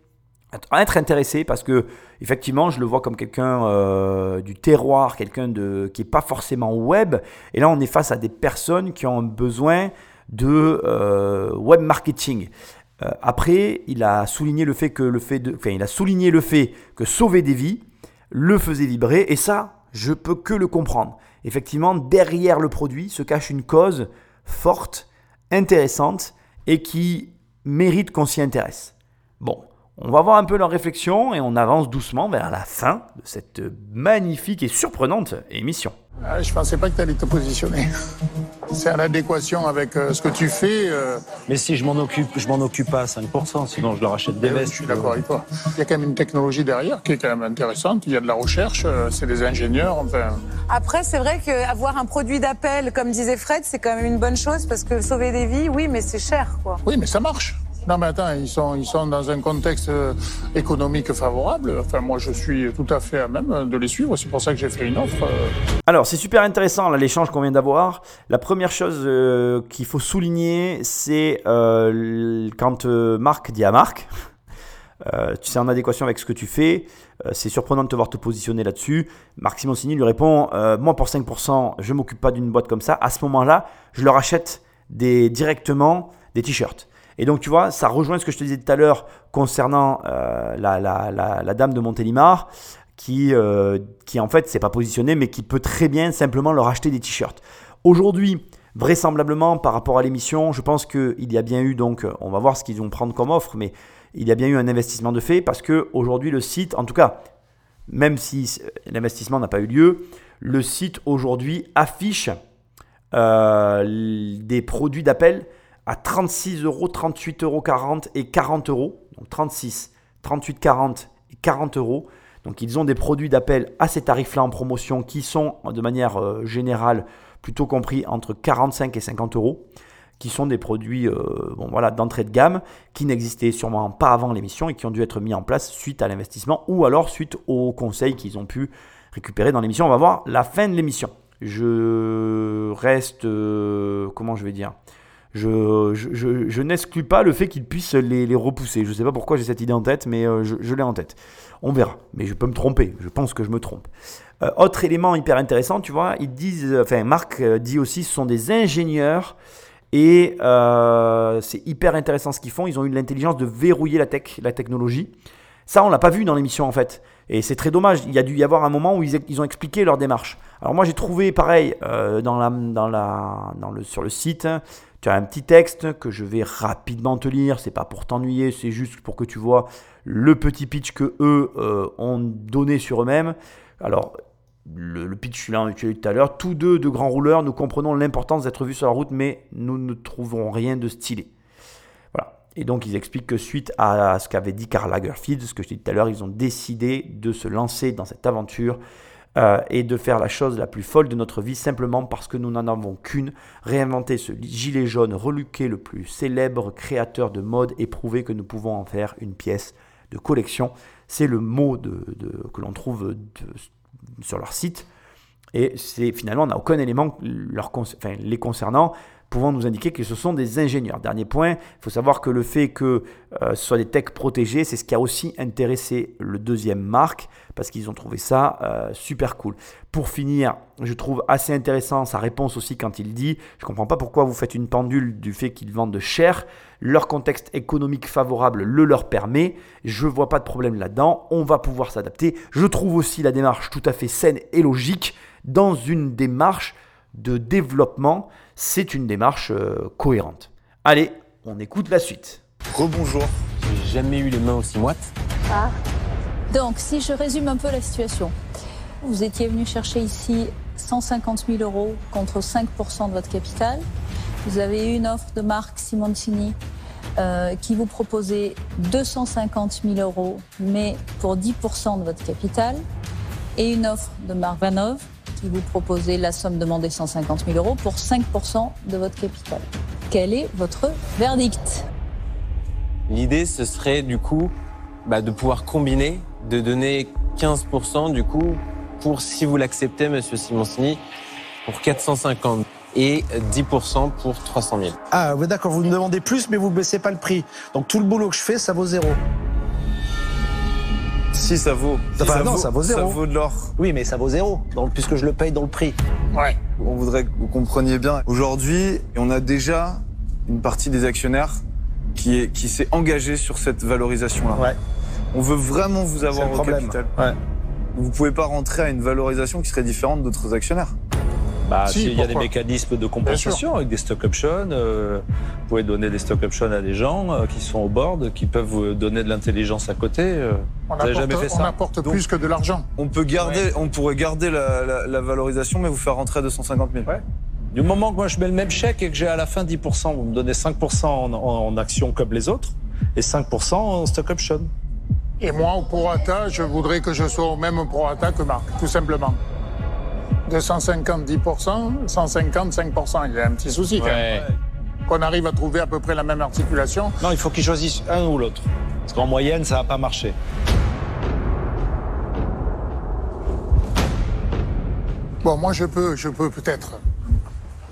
être intéressé parce que effectivement je le vois comme quelqu'un euh, du terroir, quelqu'un de qui est pas forcément web. Et là on est face à des personnes qui ont besoin de euh, web marketing. Euh, après, il a souligné le fait que le fait de, il a souligné le fait que sauver des vies le faisait vibrer et ça, je peux que le comprendre. Effectivement, derrière le produit se cache une cause forte, intéressante et qui mérite qu'on s'y intéresse. Bon, on va voir un peu leur réflexion et on avance doucement vers la fin de cette magnifique et surprenante émission. Ah, je pensais pas que tu allais te positionner. C'est en adéquation avec euh, ce que tu fais. Euh. Mais si je m'en occupe, je m'en occupe pas à 5%, sinon je leur achète des eh vestes. je suis d'accord avec toi. Il y a quand même une technologie derrière qui est quand même intéressante. Il y a de la recherche, euh, c'est des ingénieurs. Enfin. Après, c'est vrai qu'avoir un produit d'appel, comme disait Fred, c'est quand même une bonne chose parce que sauver des vies, oui, mais c'est cher, quoi. Oui, mais ça marche. Non, mais attends, ils sont, ils sont dans un contexte euh, économique favorable. Enfin, moi, je suis tout à fait à même de les suivre. C'est pour ça que j'ai fait une offre. Euh. Alors, c'est super intéressant, l'échange qu'on vient d'avoir. La première chose euh, qu'il faut souligner, c'est quand Marc dit à Marc, tu sais, en adéquation avec ce que tu fais, c'est surprenant de te voir te positionner là-dessus. Marc Simoncini lui répond Moi, pour 5%, je ne m'occupe pas d'une boîte comme ça. À ce moment-là, je leur achète directement des t-shirts. Et donc, tu vois, ça rejoint ce que je te disais tout à l'heure concernant euh, la, dame de Montélimar, qui, euh, qui en fait s'est pas positionnée, mais qui peut très bien simplement leur acheter des t-shirts. Aujourd'hui, vraisemblablement, par rapport à l'émission, je pense qu'il y a bien eu, donc, on va voir ce qu'ils vont prendre comme offre, mais il y a bien eu un investissement de fait, parce que aujourd'hui le site, en tout cas, même si l'investissement n'a pas eu lieu, le site aujourd'hui affiche euh, des produits d'appel à 36 euros, 38 euros 40 et 40 euros. Donc 36, 38, 40 et 40 euros. Donc ils ont des produits d'appel à ces tarifs-là en promotion qui sont de manière euh, générale plutôt compris entre 45 et 50 euros, qui sont des produits euh, bon, voilà, d'entrée de gamme qui n'existaient sûrement pas avant l'émission et qui ont dû être mis en place suite à l'investissement ou alors suite aux conseils qu'ils ont pu récupérer dans l'émission. On va voir la fin de l'émission. Je reste, euh, comment je vais dire, je, n'exclus pas le fait qu'ils puissent les, repousser. Je ne sais pas pourquoi j'ai cette idée en tête, mais euh, je, l'ai en tête. On verra, mais je peux me tromper, je pense que je me trompe. Euh, autre élément hyper intéressant, tu vois, ils disent, enfin Marc euh, dit aussi, ce sont des ingénieurs et c'est hyper intéressant ce qu'ils font. Ils ont eu l'intelligence de verrouiller la tech, la technologie. Ça, on l'a pas vu dans l'émission en fait. Et c'est très dommage. Il y a dû y avoir un moment où ils, ont expliqué leur démarche. Alors moi, j'ai trouvé pareil dans la, dans la, dans le, sur le site. Tu as un petit texte que je vais rapidement te lire, c'est pas pour t'ennuyer, c'est juste pour que tu vois le petit pitch que eux euh, ont donné sur eux-mêmes. Alors, le, pitch, je l'ai eu tout à l'heure. Tous deux de grands rouleurs, nous comprenons l'importance d'être vus sur la route, mais nous ne trouvons rien de stylé. Voilà. Et donc, ils expliquent que suite à ce qu'avait dit Karl Lagerfeld, ce que je dit tout à l'heure, ils ont décidé de se lancer dans cette aventure euh, et de faire la chose la plus folle de notre vie simplement parce que nous n'en avons qu'une, réinventer ce gilet jaune reluqué le plus célèbre créateur de mode et prouver que nous pouvons en faire une pièce de collection. C'est le mot que l'on trouve sur leur site. Et c'est finalement, on n'a aucun élément les concernant pouvant nous indiquer que ce sont des ingénieurs. Dernier point, il faut savoir que le fait que euh, ce soit des techs protégés, c'est ce qui a aussi intéressé le deuxième marque, parce qu'ils ont trouvé ça euh, super cool. Pour finir, je trouve assez intéressant sa réponse aussi quand il dit, je ne comprends pas pourquoi vous faites une pendule du fait qu'ils vendent cher, leur contexte économique favorable le leur permet, je ne vois pas de problème là-dedans, on va pouvoir s'adapter. Je trouve aussi la démarche tout à fait saine et logique dans une démarche de développement c'est une démarche euh, cohérente. Allez, on écoute la suite. Rebonjour. J'ai jamais eu les mains aussi moites. Ah. Donc, si je résume un peu la situation, vous étiez venu chercher ici 150 000 euros contre 5% de votre capital. Vous avez eu une offre de Marc Simoncini euh, qui vous proposait 250 000 euros, mais pour 10% de votre capital, et une offre de Marc Vanov qui vous proposait la somme demandée 150 000 euros pour 5% de votre capital. Quel est votre verdict? L'idée, ce serait du coup bah, de pouvoir combiner, de donner 15% du coup pour, si vous l'acceptez, Monsieur Simoncini, pour 450 et 10% pour 300 000. Ah, d'accord, vous me demandez plus, mais vous ne baissez pas le prix. Donc tout le boulot que je fais, ça vaut zéro. Si ça vaut. ça non, vaut, ça vaut zéro. Ça vaut de l'or. Oui, mais ça vaut zéro, donc, puisque je le paye dans le prix. Ouais. On voudrait que vous compreniez bien. Aujourd'hui, on a déjà une partie des actionnaires qui est qui s'est engagée sur cette valorisation-là. Ouais. On veut vraiment vous avoir au capital. Ouais. Vous pouvez pas rentrer à une valorisation qui serait différente d'autres actionnaires. Bah, il y a des mécanismes de compensation avec des stock options. Euh, vous pouvez donner des stock options à des gens euh, qui sont au board, qui peuvent vous donner de l'intelligence à côté. Euh. on vous jamais fait ça. On apporte plus que de l'argent. On peut garder, on pourrait garder la, valorisation, mais vous faire rentrer à 250 000. Du moment que moi je mets le même chèque et que j'ai à la fin 10%, vous me donnez 5% en, en actions comme les autres et 5% en stock option. Et moi, au prorata, je voudrais que je sois au même prorata que Marc, tout simplement. 250, 10%, 150, 5%. Il y a un petit souci quand même. Qu'on arrive à trouver à peu près la même articulation. Non, il faut qu'ils choisissent un ou l'autre. Parce qu'en moyenne, ça va pas marcher. Bon, moi, je peux, je peux peut-être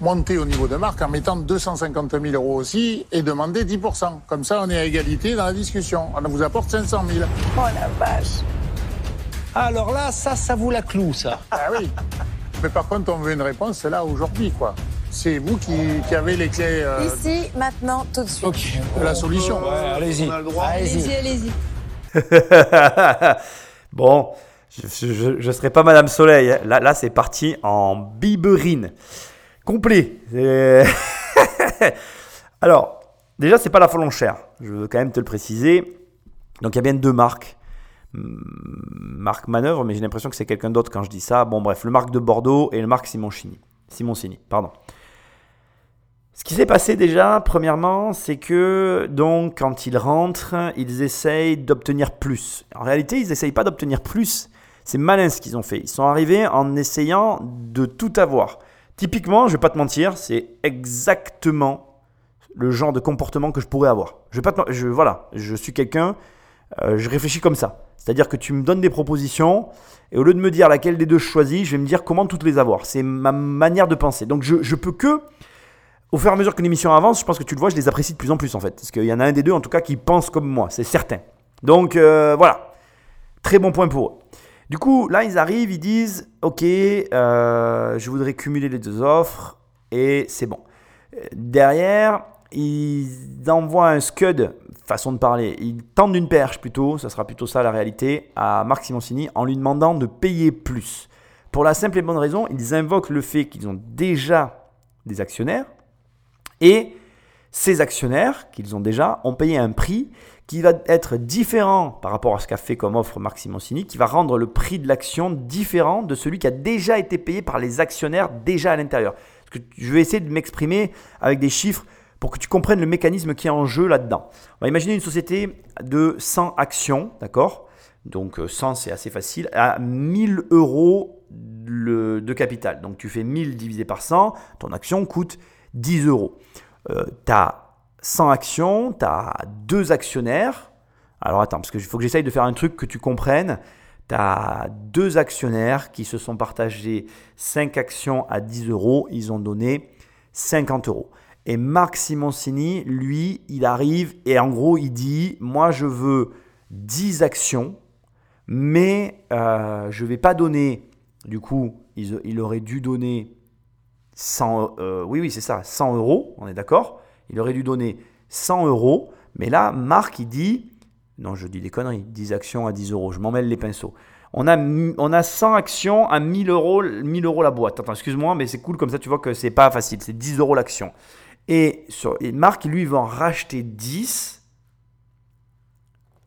monter au niveau de marque en mettant 250 000 euros aussi et demander 10%. Comme ça, on est à égalité dans la discussion. On vous apporte 500 000. Oh la vache. Alors là, ça, ça vous la cloue, ça. Ah oui. Mais par contre, on veut une réponse, c'est là aujourd'hui, quoi. C'est vous qui, avez les clés. Euh, Ici, maintenant, tout de suite. Ok. La solution. allez-y. Allez-y, allez-y. bon, je ne serai pas Madame Soleil. Hein. Là, là c'est parti en biberine complet. Alors, déjà, c'est pas la folle. Je veux quand même te le préciser. Donc, il y a bien deux marques. Hmm, marque Manœuvre, mais j'ai l'impression que c'est quelqu'un d'autre quand je dis ça. Bon, bref, le marque de Bordeaux et le marque Simoncini. Simoncini, pardon. Ce qui s'est passé déjà, premièrement, c'est que donc quand ils rentrent, ils essayent d'obtenir plus. En réalité, ils n'essayent pas d'obtenir plus. C'est malin ce qu'ils ont fait. Ils sont arrivés en essayant de tout avoir. Typiquement, je vais pas te mentir, c'est exactement le genre de comportement que je pourrais avoir. Je vais pas je, voilà, je suis quelqu'un, euh, je réfléchis comme ça. C'est-à-dire que tu me donnes des propositions et au lieu de me dire laquelle des deux je choisis, je vais me dire comment toutes les avoir. C'est ma manière de penser. Donc je, je peux que, au fur et à mesure que l'émission avance, je pense que tu le vois, je les apprécie de plus en plus en fait. Parce qu'il y en a un des deux en tout cas qui pense comme moi, c'est certain. Donc euh, voilà, très bon point pour eux. Du coup, là, ils arrivent, ils disent Ok, euh, je voudrais cumuler les deux offres et c'est bon. Derrière, ils envoient un scud, façon de parler. Ils tendent une perche plutôt, ça sera plutôt ça la réalité, à Marc Simoncini en lui demandant de payer plus. Pour la simple et bonne raison, ils invoquent le fait qu'ils ont déjà des actionnaires et ces actionnaires qu'ils ont déjà ont payé un prix qui va être différent par rapport à ce qu'a fait comme offre Marc Simoncini, qui va rendre le prix de l'action différent de celui qui a déjà été payé par les actionnaires déjà à l'intérieur. Je vais essayer de m'exprimer avec des chiffres pour que tu comprennes le mécanisme qui est en jeu là-dedans. On va imaginer une société de 100 actions, d'accord? Donc 100 euh, c'est assez facile, à 1000 euros de capital. Donc tu fais 1000 divisé par 100, ton action coûte 10 euros. Euh, tu as 100 actions, tu as deux actionnaires. Alors attends, parce qu'il faut que j'essaye de faire un truc que tu comprennes. Tu as deux actionnaires qui se sont partagés 5 actions à 10 euros. Ils ont donné 50 euros. Et Marc Simoncini, lui, il arrive et en gros, il dit, moi, je veux 10 actions, mais euh, je ne vais pas donner, du coup, il, aurait dû donner 100, euh, oui, oui, c'est ça, 100 euros, on est d'accord il aurait dû donner 100 euros. Mais là, Marc, il dit, non, je dis des conneries, 10 actions à 10 euros, je m'en mêle les pinceaux. On a, on a 100 actions à 1000 euros, 1000 euros la boîte. Attends, excuse-moi, mais c'est cool comme ça, tu vois que c'est pas facile. C'est 10 euros l'action. Et, Marc, lui, va en racheter 10.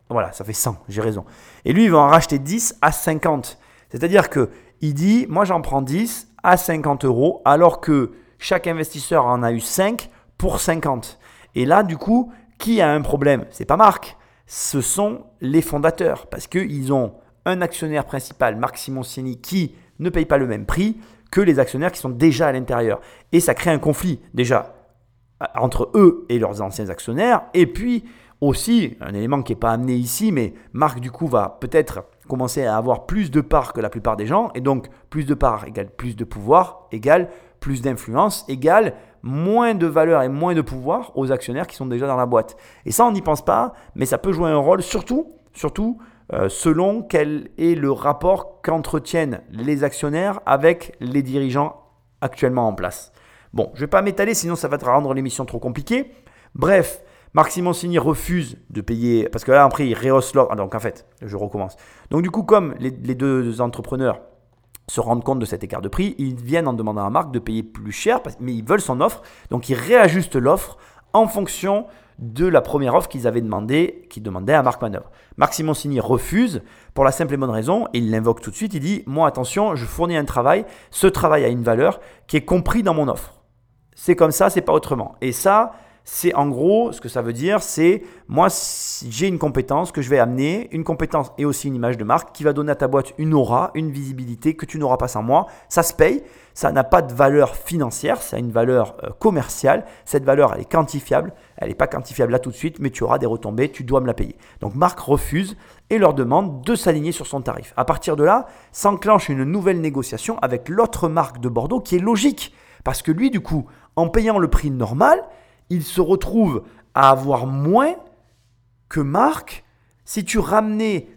Voilà, ça fait 100, j'ai raison. Et lui, il va en racheter 10 à 50. C'est-à-dire que il dit, moi j'en prends 10 à 50 euros, alors que chaque investisseur en a eu 5 pour 50. Et là, du coup, qui a un problème? C'est pas Marc, ce sont les fondateurs, parce qu'ils ont un actionnaire principal, Marc Simoncini, qui ne paye pas le même prix que les actionnaires qui sont déjà à l'intérieur. Et ça crée un conflit, déjà, entre eux et leurs anciens actionnaires, et puis aussi, un élément qui n'est pas amené ici, mais Marc, du coup, va peut-être commencer à avoir plus de parts que la plupart des gens, et donc plus de parts égale plus de pouvoir, égale plus d'influence, égale moins de valeur et moins de pouvoir aux actionnaires qui sont déjà dans la boîte. Et ça, on n'y pense pas, mais ça peut jouer un rôle, surtout, surtout euh, selon quel est le rapport qu'entretiennent les actionnaires avec les dirigeants actuellement en place. Bon, je ne vais pas m'étaler, sinon ça va te rendre l'émission trop compliquée. Bref, Marc Simoncini refuse de payer, parce que là, après, il rehausse l'offre. Ah, donc, en fait, je recommence. Donc, du coup, comme les, deux entrepreneurs se rendent compte de cet écart de prix, ils viennent en demandant à Marc de payer plus cher, mais ils veulent son offre. Donc, ils réajustent l'offre en fonction de la première offre qu'ils avaient demandé, qu'ils demandaient à Marc Manœuvre. Marc Simoncini refuse pour la simple et bonne raison, et il l'invoque tout de suite, il dit, moi attention, je fournis un travail, ce travail a une valeur qui est compris dans mon offre. C'est comme ça, c'est pas autrement. Et ça, c'est en gros, ce que ça veut dire, c'est moi, j'ai une compétence que je vais amener, une compétence et aussi une image de marque qui va donner à ta boîte une aura, une visibilité que tu n'auras pas sans moi. Ça se paye, ça n'a pas de valeur financière, ça a une valeur euh, commerciale. Cette valeur, elle est quantifiable. Elle n'est pas quantifiable là tout de suite, mais tu auras des retombées, tu dois me la payer. Donc Marc refuse et leur demande de s'aligner sur son tarif. À partir de là, s'enclenche une nouvelle négociation avec l'autre marque de Bordeaux qui est logique. Parce que lui, du coup, en payant le prix normal, il se retrouve à avoir moins que Marc si tu ramenais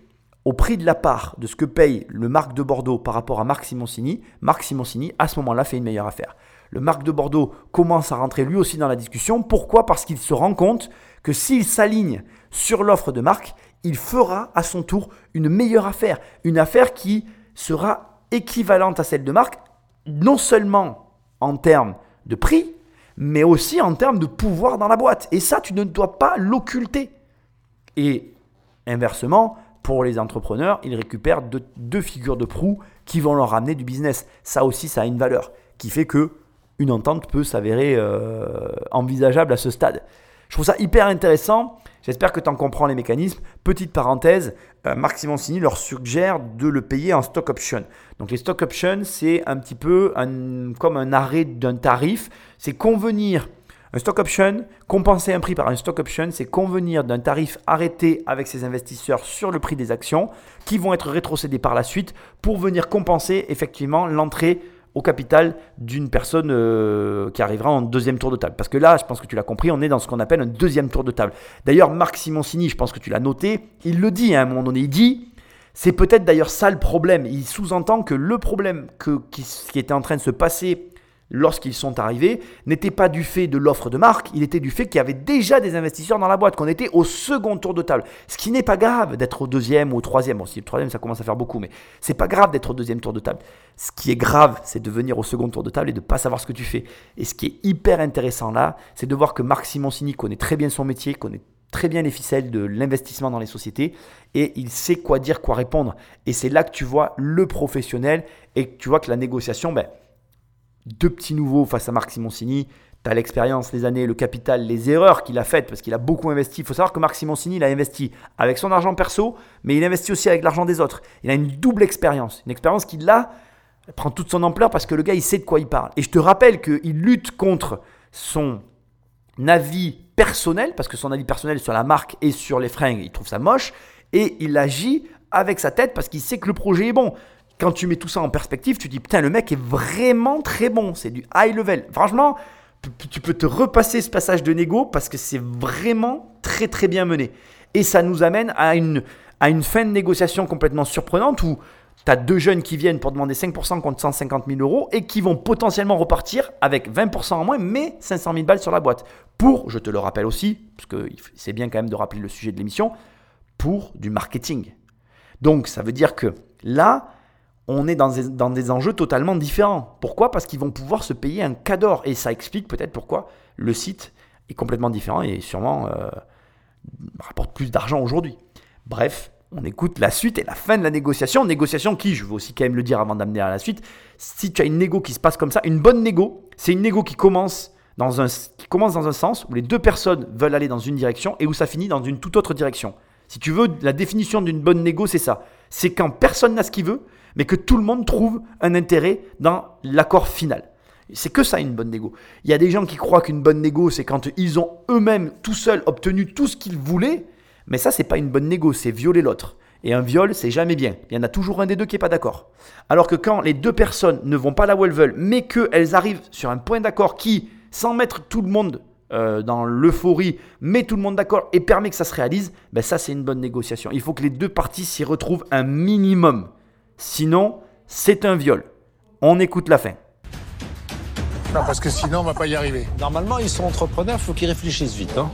au prix de la part de ce que paye le Marc de Bordeaux par rapport à Marc Simoncini, Marc Simoncini, à ce moment-là, fait une meilleure affaire. Le Marc de Bordeaux commence à rentrer lui aussi dans la discussion. Pourquoi? Parce qu'il se rend compte que s'il s'aligne sur l'offre de Marc, il fera à son tour une meilleure affaire. Une affaire qui sera équivalente à celle de Marc, non seulement en termes de prix, mais aussi en termes de pouvoir dans la boîte. Et ça, tu ne dois pas l'occulter. Et inversement, pour les entrepreneurs, ils récupèrent deux, figures de proue qui vont leur ramener du business. Ça aussi, ça a une valeur qui fait que une entente peut s'avérer euh, envisageable à ce stade. Je trouve ça hyper intéressant. J'espère que tu en comprends les mécanismes. Petite parenthèse, Marc Simoncini leur suggère de le payer en stock option. Donc les stock options, c'est un petit peu comme un arrêt d'un tarif. C'est convenir, un stock option, compenser un prix par un stock option, c'est convenir d'un tarif arrêté avec ses investisseurs sur le prix des actions qui vont être rétrocédés par la suite pour venir compenser effectivement l'entrée au capital d'une personne euh, qui arrivera en deuxième tour de table. Parce que là, je pense que tu l'as compris, on est dans ce qu'on appelle un deuxième tour de table. D'ailleurs, Marc Simoncini, je pense que tu l'as noté, il le dit hein, à un moment donné, il dit, c'est peut-être d'ailleurs ça le problème. Il sous-entend que le problème que, qui, qui était en train de se passer lorsqu'ils sont arrivés, n'était pas du fait de l'offre de marque, il était du fait qu'il y avait déjà des investisseurs dans la boîte, qu'on était au second tour de table. Ce qui n'est pas grave d'être au deuxième ou au troisième. Bon, si le troisième, ça commence à faire beaucoup, mais c'est pas grave d'être au deuxième tour de table. Ce qui est grave, c'est de venir au second tour de table et de ne pas savoir ce que tu fais. Et ce qui est hyper intéressant là, c'est de voir que Marc Simoncini connaît très bien son métier, connaît très bien les ficelles de l'investissement dans les sociétés et il sait quoi dire, quoi répondre. Et c'est là que tu vois le professionnel et que tu vois que la négociation, ben, deux petits nouveaux face à Marc Simoncini. Tu as l'expérience, les années, le capital, les erreurs qu'il a faites parce qu'il a beaucoup investi. Il faut savoir que Marc Simoncini, il a investi avec son argent perso, mais il investit aussi avec l'argent des autres. Il a une double expérience. Une expérience qui, là, prend toute son ampleur parce que le gars, il sait de quoi il parle. Et je te rappelle qu'il lutte contre son avis personnel, parce que son avis personnel sur la marque et sur les fringues, il trouve ça moche, et il agit avec sa tête parce qu'il sait que le projet est bon quand tu mets tout ça en perspective, tu dis putain, le mec est vraiment très bon. C'est du high level. Franchement, tu peux te repasser ce passage de négo parce que c'est vraiment très très bien mené. Et ça nous amène à une, à une fin de négociation complètement surprenante où tu as deux jeunes qui viennent pour demander 5% contre 150 000 euros et qui vont potentiellement repartir avec 20% en moins, mais 500 000 balles sur la boîte. Pour, je te le rappelle aussi, parce que c'est bien quand même de rappeler le sujet de l'émission, pour du marketing. Donc ça veut dire que Là, on est dans des, dans des enjeux totalement différents. Pourquoi? Parce qu'ils vont pouvoir se payer un cador. Et ça explique peut-être pourquoi le site est complètement différent et sûrement euh, rapporte plus d'argent aujourd'hui. Bref, on écoute la suite et la fin de la négociation. Négociation qui, je veux aussi quand même le dire avant d'amener à la suite, si tu as une négo qui se passe comme ça, une bonne négo, c'est une négo qui commence dans un, qui commence dans un sens où les deux personnes veulent aller dans une direction et où ça finit dans une toute autre direction. Si tu veux, la définition d'une bonne négo, c'est ça. C'est quand personne n'a ce qu'il veut, mais que tout le monde trouve un intérêt dans l'accord final. C'est que ça une bonne négo. Il y a des gens qui croient qu'une bonne négo, c'est quand ils ont eux-mêmes tout seuls obtenu tout ce qu'ils voulaient, mais ça, c'est pas une bonne négo, c'est violer l'autre. Et un viol, c'est jamais bien. Il y en a toujours un des deux qui n'est pas d'accord. Alors que quand les deux personnes ne vont pas là où elles veulent, mais qu'elles arrivent sur un point d'accord qui, sans mettre tout le monde euh, dans l'euphorie, met tout le monde d'accord et permet que ça se réalise, ben ça c'est une bonne négociation. Il faut que les deux parties s'y retrouvent un minimum. Sinon, c'est un viol. On écoute la fin. Non, parce que sinon, on va pas y arriver. Normalement, ils sont entrepreneurs, il faut qu'ils réfléchissent vite. Hein.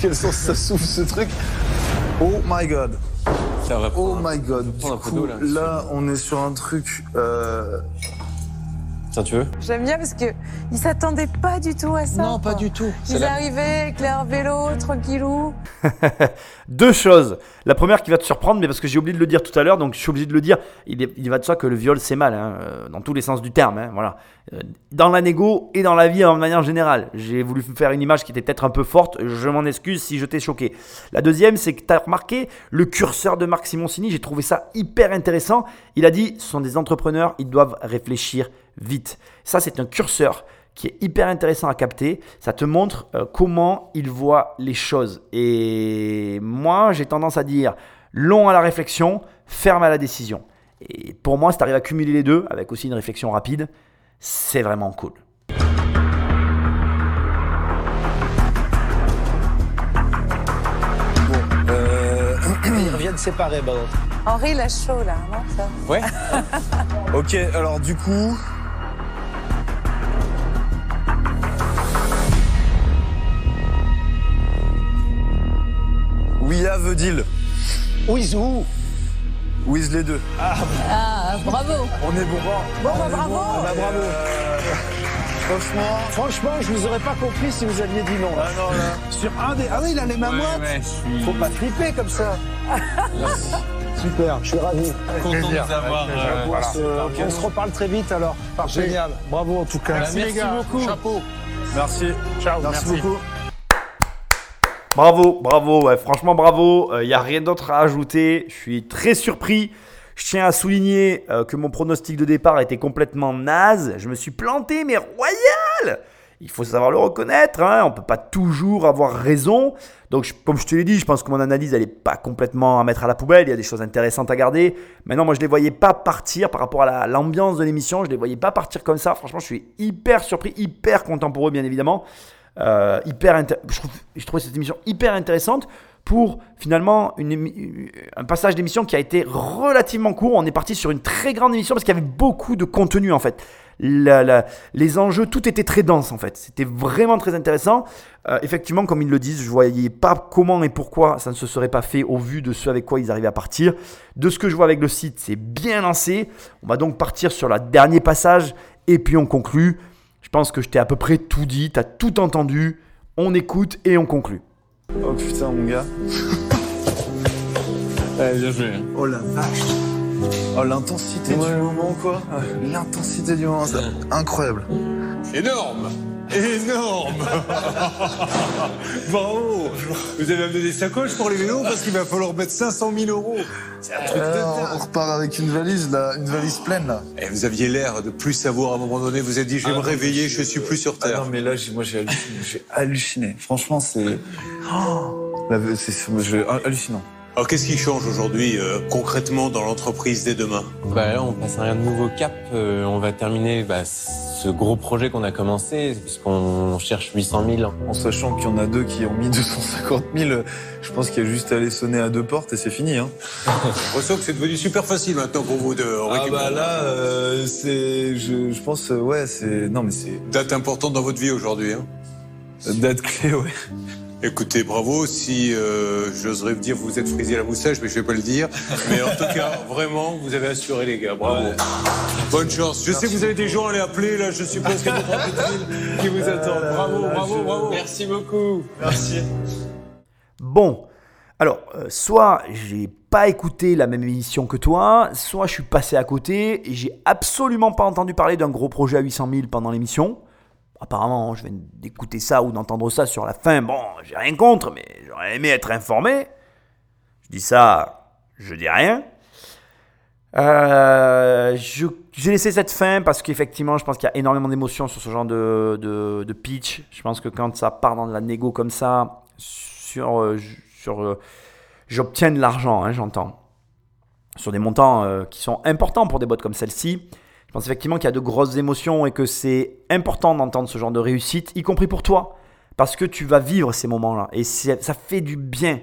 Quel sens ça souffle ce truc? Oh my god. oh my god. Du coup, là. on est sur un truc. Euh, tu veux? J'aime bien parce qu'ils ne s'attendaient pas du tout à ça. Non, pas du tout. Ils arrivaient avec leur vélo, tranquillou. Deux choses. La première qui va te surprendre, mais parce que j'ai oublié de le dire tout à l'heure, donc je suis obligé de le dire. Il, va de soi que le viol, c'est mal, hein, euh, dans tous les sens du terme. Hein, voilà. Euh, dans la négo et dans la vie en manière générale. J'ai voulu faire une image qui était peut-être un peu forte. Je m'en excuse si je t'ai choqué. La deuxième, c'est que tu as remarqué le curseur de Marc Simoncini. J'ai trouvé ça hyper intéressant. Il a dit ce sont des entrepreneurs, ils doivent réfléchir vite. Ça, c'est un curseur qui est hyper intéressant à capter. Ça te montre euh, comment il voit les choses. Et moi, j'ai tendance à dire long à la réflexion, ferme à la décision. Et pour moi, si tu arrives à cumuler les deux, avec aussi une réflexion rapide, c'est vraiment cool. Bon, euh, ils reviennent séparés, bah. Henri, l'a chaud là, non ça Ouais. ok, alors du coup, We have a deal. With who With les deux. Ah, ah bravo. On est bon. Bon, bah, bravo. Bon, bah, bravo. Euh, franchement. Franchement, je vous aurais pas compris si vous aviez dit non. Ah non, là. Sur un des. Ah oui, il a les mains moites. suis... Faut pas flipper comme ça. Super, je suis ravi. Content de vous avoir. Euh, voilà. euh, on se reparle très vite alors. Génial. Bravo en tout cas. Merci, merci beaucoup. Chapeau. Merci. Ciao. Merci, merci. beaucoup. Bravo, bravo, ouais, franchement bravo. Il euh, n'y a rien d'autre à ajouter. Je suis très surpris. Je tiens à souligner euh, que mon pronostic de départ était complètement naze. Je me suis planté, mais royal Il faut savoir le reconnaître. Hein. On ne peut pas toujours avoir raison. Donc, comme je te l'ai dit, je pense que mon analyse, elle n'est pas complètement à mettre à la poubelle. Il y a des choses intéressantes à garder. Maintenant, moi, je ne les voyais pas partir par rapport à la- l'ambiance de l'émission. Je ne les voyais pas partir comme ça. Franchement, je suis hyper surpris, hyper content pour eux, bien évidemment. Euh, hyper je, trouvais cette émission hyper intéressante pour finalement émi- un passage d'émission qui a été relativement court. On est parti sur une très grande émission parce qu'il y avait beaucoup de contenu en fait. Les enjeux, tout était très dense en fait. C'était vraiment très intéressant. Euh, effectivement, comme ils le disent, je voyais pas comment et pourquoi ça ne se serait pas fait au vu de ce avec quoi ils arrivaient à partir. De ce que je vois avec le site, c'est bien lancé. On va donc partir sur le dernier passage et puis on conclut. Je pense que je t'ai à peu près tout dit, t'as tout entendu. On écoute et on conclut. Oh putain, mon gars. Ouais, bien joué. Oh la vache. Oh l'intensité du moment, quoi. L'intensité du moment, c'est incroyable. Énorme Énorme Bravo Vous avez amené des sacoches pour les vélos parce qu'il va falloir mettre 500 000 euros. C'est un truc de Alors, on dingue. repart avec une valise, là, une valise pleine, là. Et vous aviez l'air de plus savoir à un moment donné. Vous avez dit, je vais Ah, me non, réveiller, mais je suis plus sur Ah Terre. non, mais là, j'ai- moi, j'ai halluciné. Franchement. Oh, c'est c'est- hallucinant. Alors qu'est-ce qui change aujourd'hui euh, concrètement dans l'entreprise dès demain Bah là, on passe à un nouveau cap. Euh, on va terminer bah, ce gros projet qu'on a commencé, puisqu'on cherche 800 000. En sachant qu'il y en a deux qui ont mis 250 000, je pense qu'il y a juste à aller sonner à deux portes et c'est fini. Hein. On ressent que c'est devenu super facile maintenant pour vous de Ah récupérer. bah là, euh, c'est, je, je pense, euh, ouais, c'est, non mais c'est, Date importante dans votre vie aujourd'hui. Hein. Date clé, oui. Écoutez, bravo. Si euh, j'oserais vous dire, vous êtes frisé la moustache, mais je vais pas le dire. Mais en tout cas, vraiment, vous avez assuré les gars. Bravo. Bonne chance. Je sais que vous avez des gens à les appeler là. Je suppose qu'il y a d'autres qui vous attendent. Bravo, bravo, bravo. Merci beaucoup. Merci. Bon, alors, euh, soit j'ai pas écouté la même émission que toi, soit je suis passé à côté et j'ai absolument pas entendu parler d'un gros projet à 800 000 pendant l'émission apparemment, je viens d'écouter ça ou d'entendre ça sur la fin. Bon, j'ai rien contre, mais j'aurais aimé être informé. Je dis ça, je dis rien. Euh, j'ai laissé cette fin parce qu'effectivement, je pense qu'il y a énormément d'émotions sur ce genre de, pitch. Je pense que quand ça part dans de la négo comme ça, euh, euh, j'obtiens de l'argent, hein, j'entends, sur des montants qui sont importants pour des boîtes comme celle-ci. Je pense effectivement qu'il y a de grosses émotions et que c'est important d'entendre ce genre de réussite, y compris pour toi, parce que tu vas vivre ces moments-là et ça fait du bien.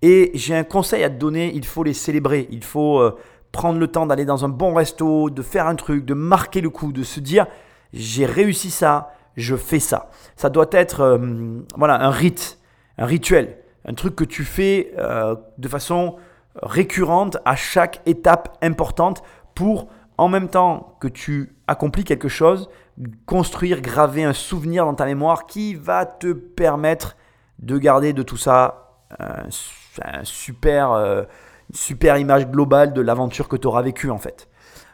Et j'ai un conseil à te donner, il faut les célébrer, il faut euh, prendre le temps d'aller dans un bon resto, de faire un truc, de marquer le coup, de se dire j'ai réussi ça, je fais ça. Ça doit être euh, voilà un rite, un rituel, un truc que tu fais euh, de façon récurrente à chaque étape importante pour en même temps que tu accomplis quelque chose, construire, graver un souvenir dans ta mémoire qui va te permettre de garder de tout ça un, super, euh, super image globale de l'aventure que tu auras vécue en fait.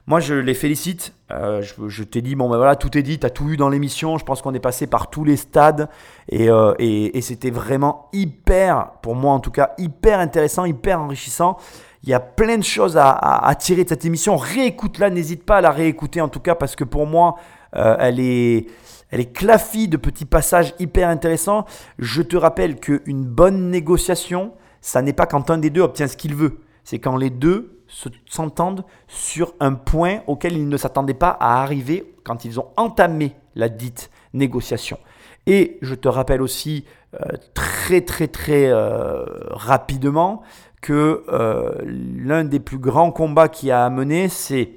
Moi, je les félicite. Euh, je, t'ai dit, bon, ben voilà, tout est dit, tu as tout eu dans l'émission. Je pense qu'on est passé par tous les stades. Euh, et, et c'était vraiment hyper, pour moi en tout cas, hyper intéressant, hyper enrichissant. Il y a plein de choses à, tirer de cette émission. Réécoute-la, n'hésite pas à la réécouter en tout cas, parce que pour moi, euh, elle est. Elle est claffie de petits passages hyper intéressants. Je te rappelle qu'une bonne négociation, ça n'est pas quand un des deux obtient ce qu'il veut. C'est quand les deux s'entendent sur un point auquel ils ne s'attendaient pas à arriver quand ils ont entamé la dite négociation. Et je te rappelle aussi euh, très très très euh, rapidement que euh, l'un des plus grands combats qu'il a à mener, c'est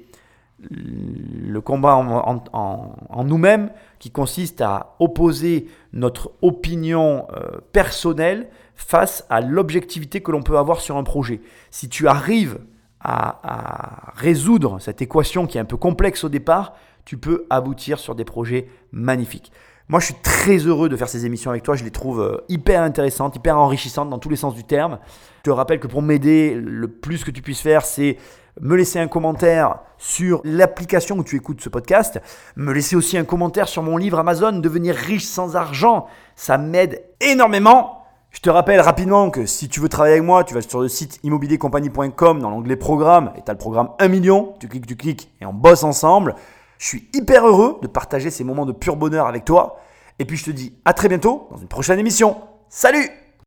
le combat en, nous-mêmes, qui consiste à opposer notre opinion euh, personnelle face à l'objectivité que l'on peut avoir sur un projet. Si tu arrives à, à, résoudre cette équation qui est un peu complexe au départ, tu peux aboutir sur des projets magnifiques. Moi, je suis très heureux de faire ces émissions avec toi. Je les trouve euh, hyper intéressantes, hyper enrichissantes dans tous les sens du terme. Je te rappelle que pour m'aider, le plus que tu puisses faire, c'est me laisser un commentaire sur l'application où tu écoutes ce podcast, me laisser aussi un commentaire sur mon livre Amazon, Devenir riche sans argent. Ça m'aide énormément. Je te rappelle rapidement que si tu veux travailler avec moi, tu vas sur le site immobiliercompagnie.com dans l'onglet programme et tu as le programme 1 million. Tu cliques, tu cliques et on bosse ensemble. Je suis hyper heureux de partager ces moments de pur bonheur avec toi. Et puis je te dis à très bientôt dans une prochaine émission. Salut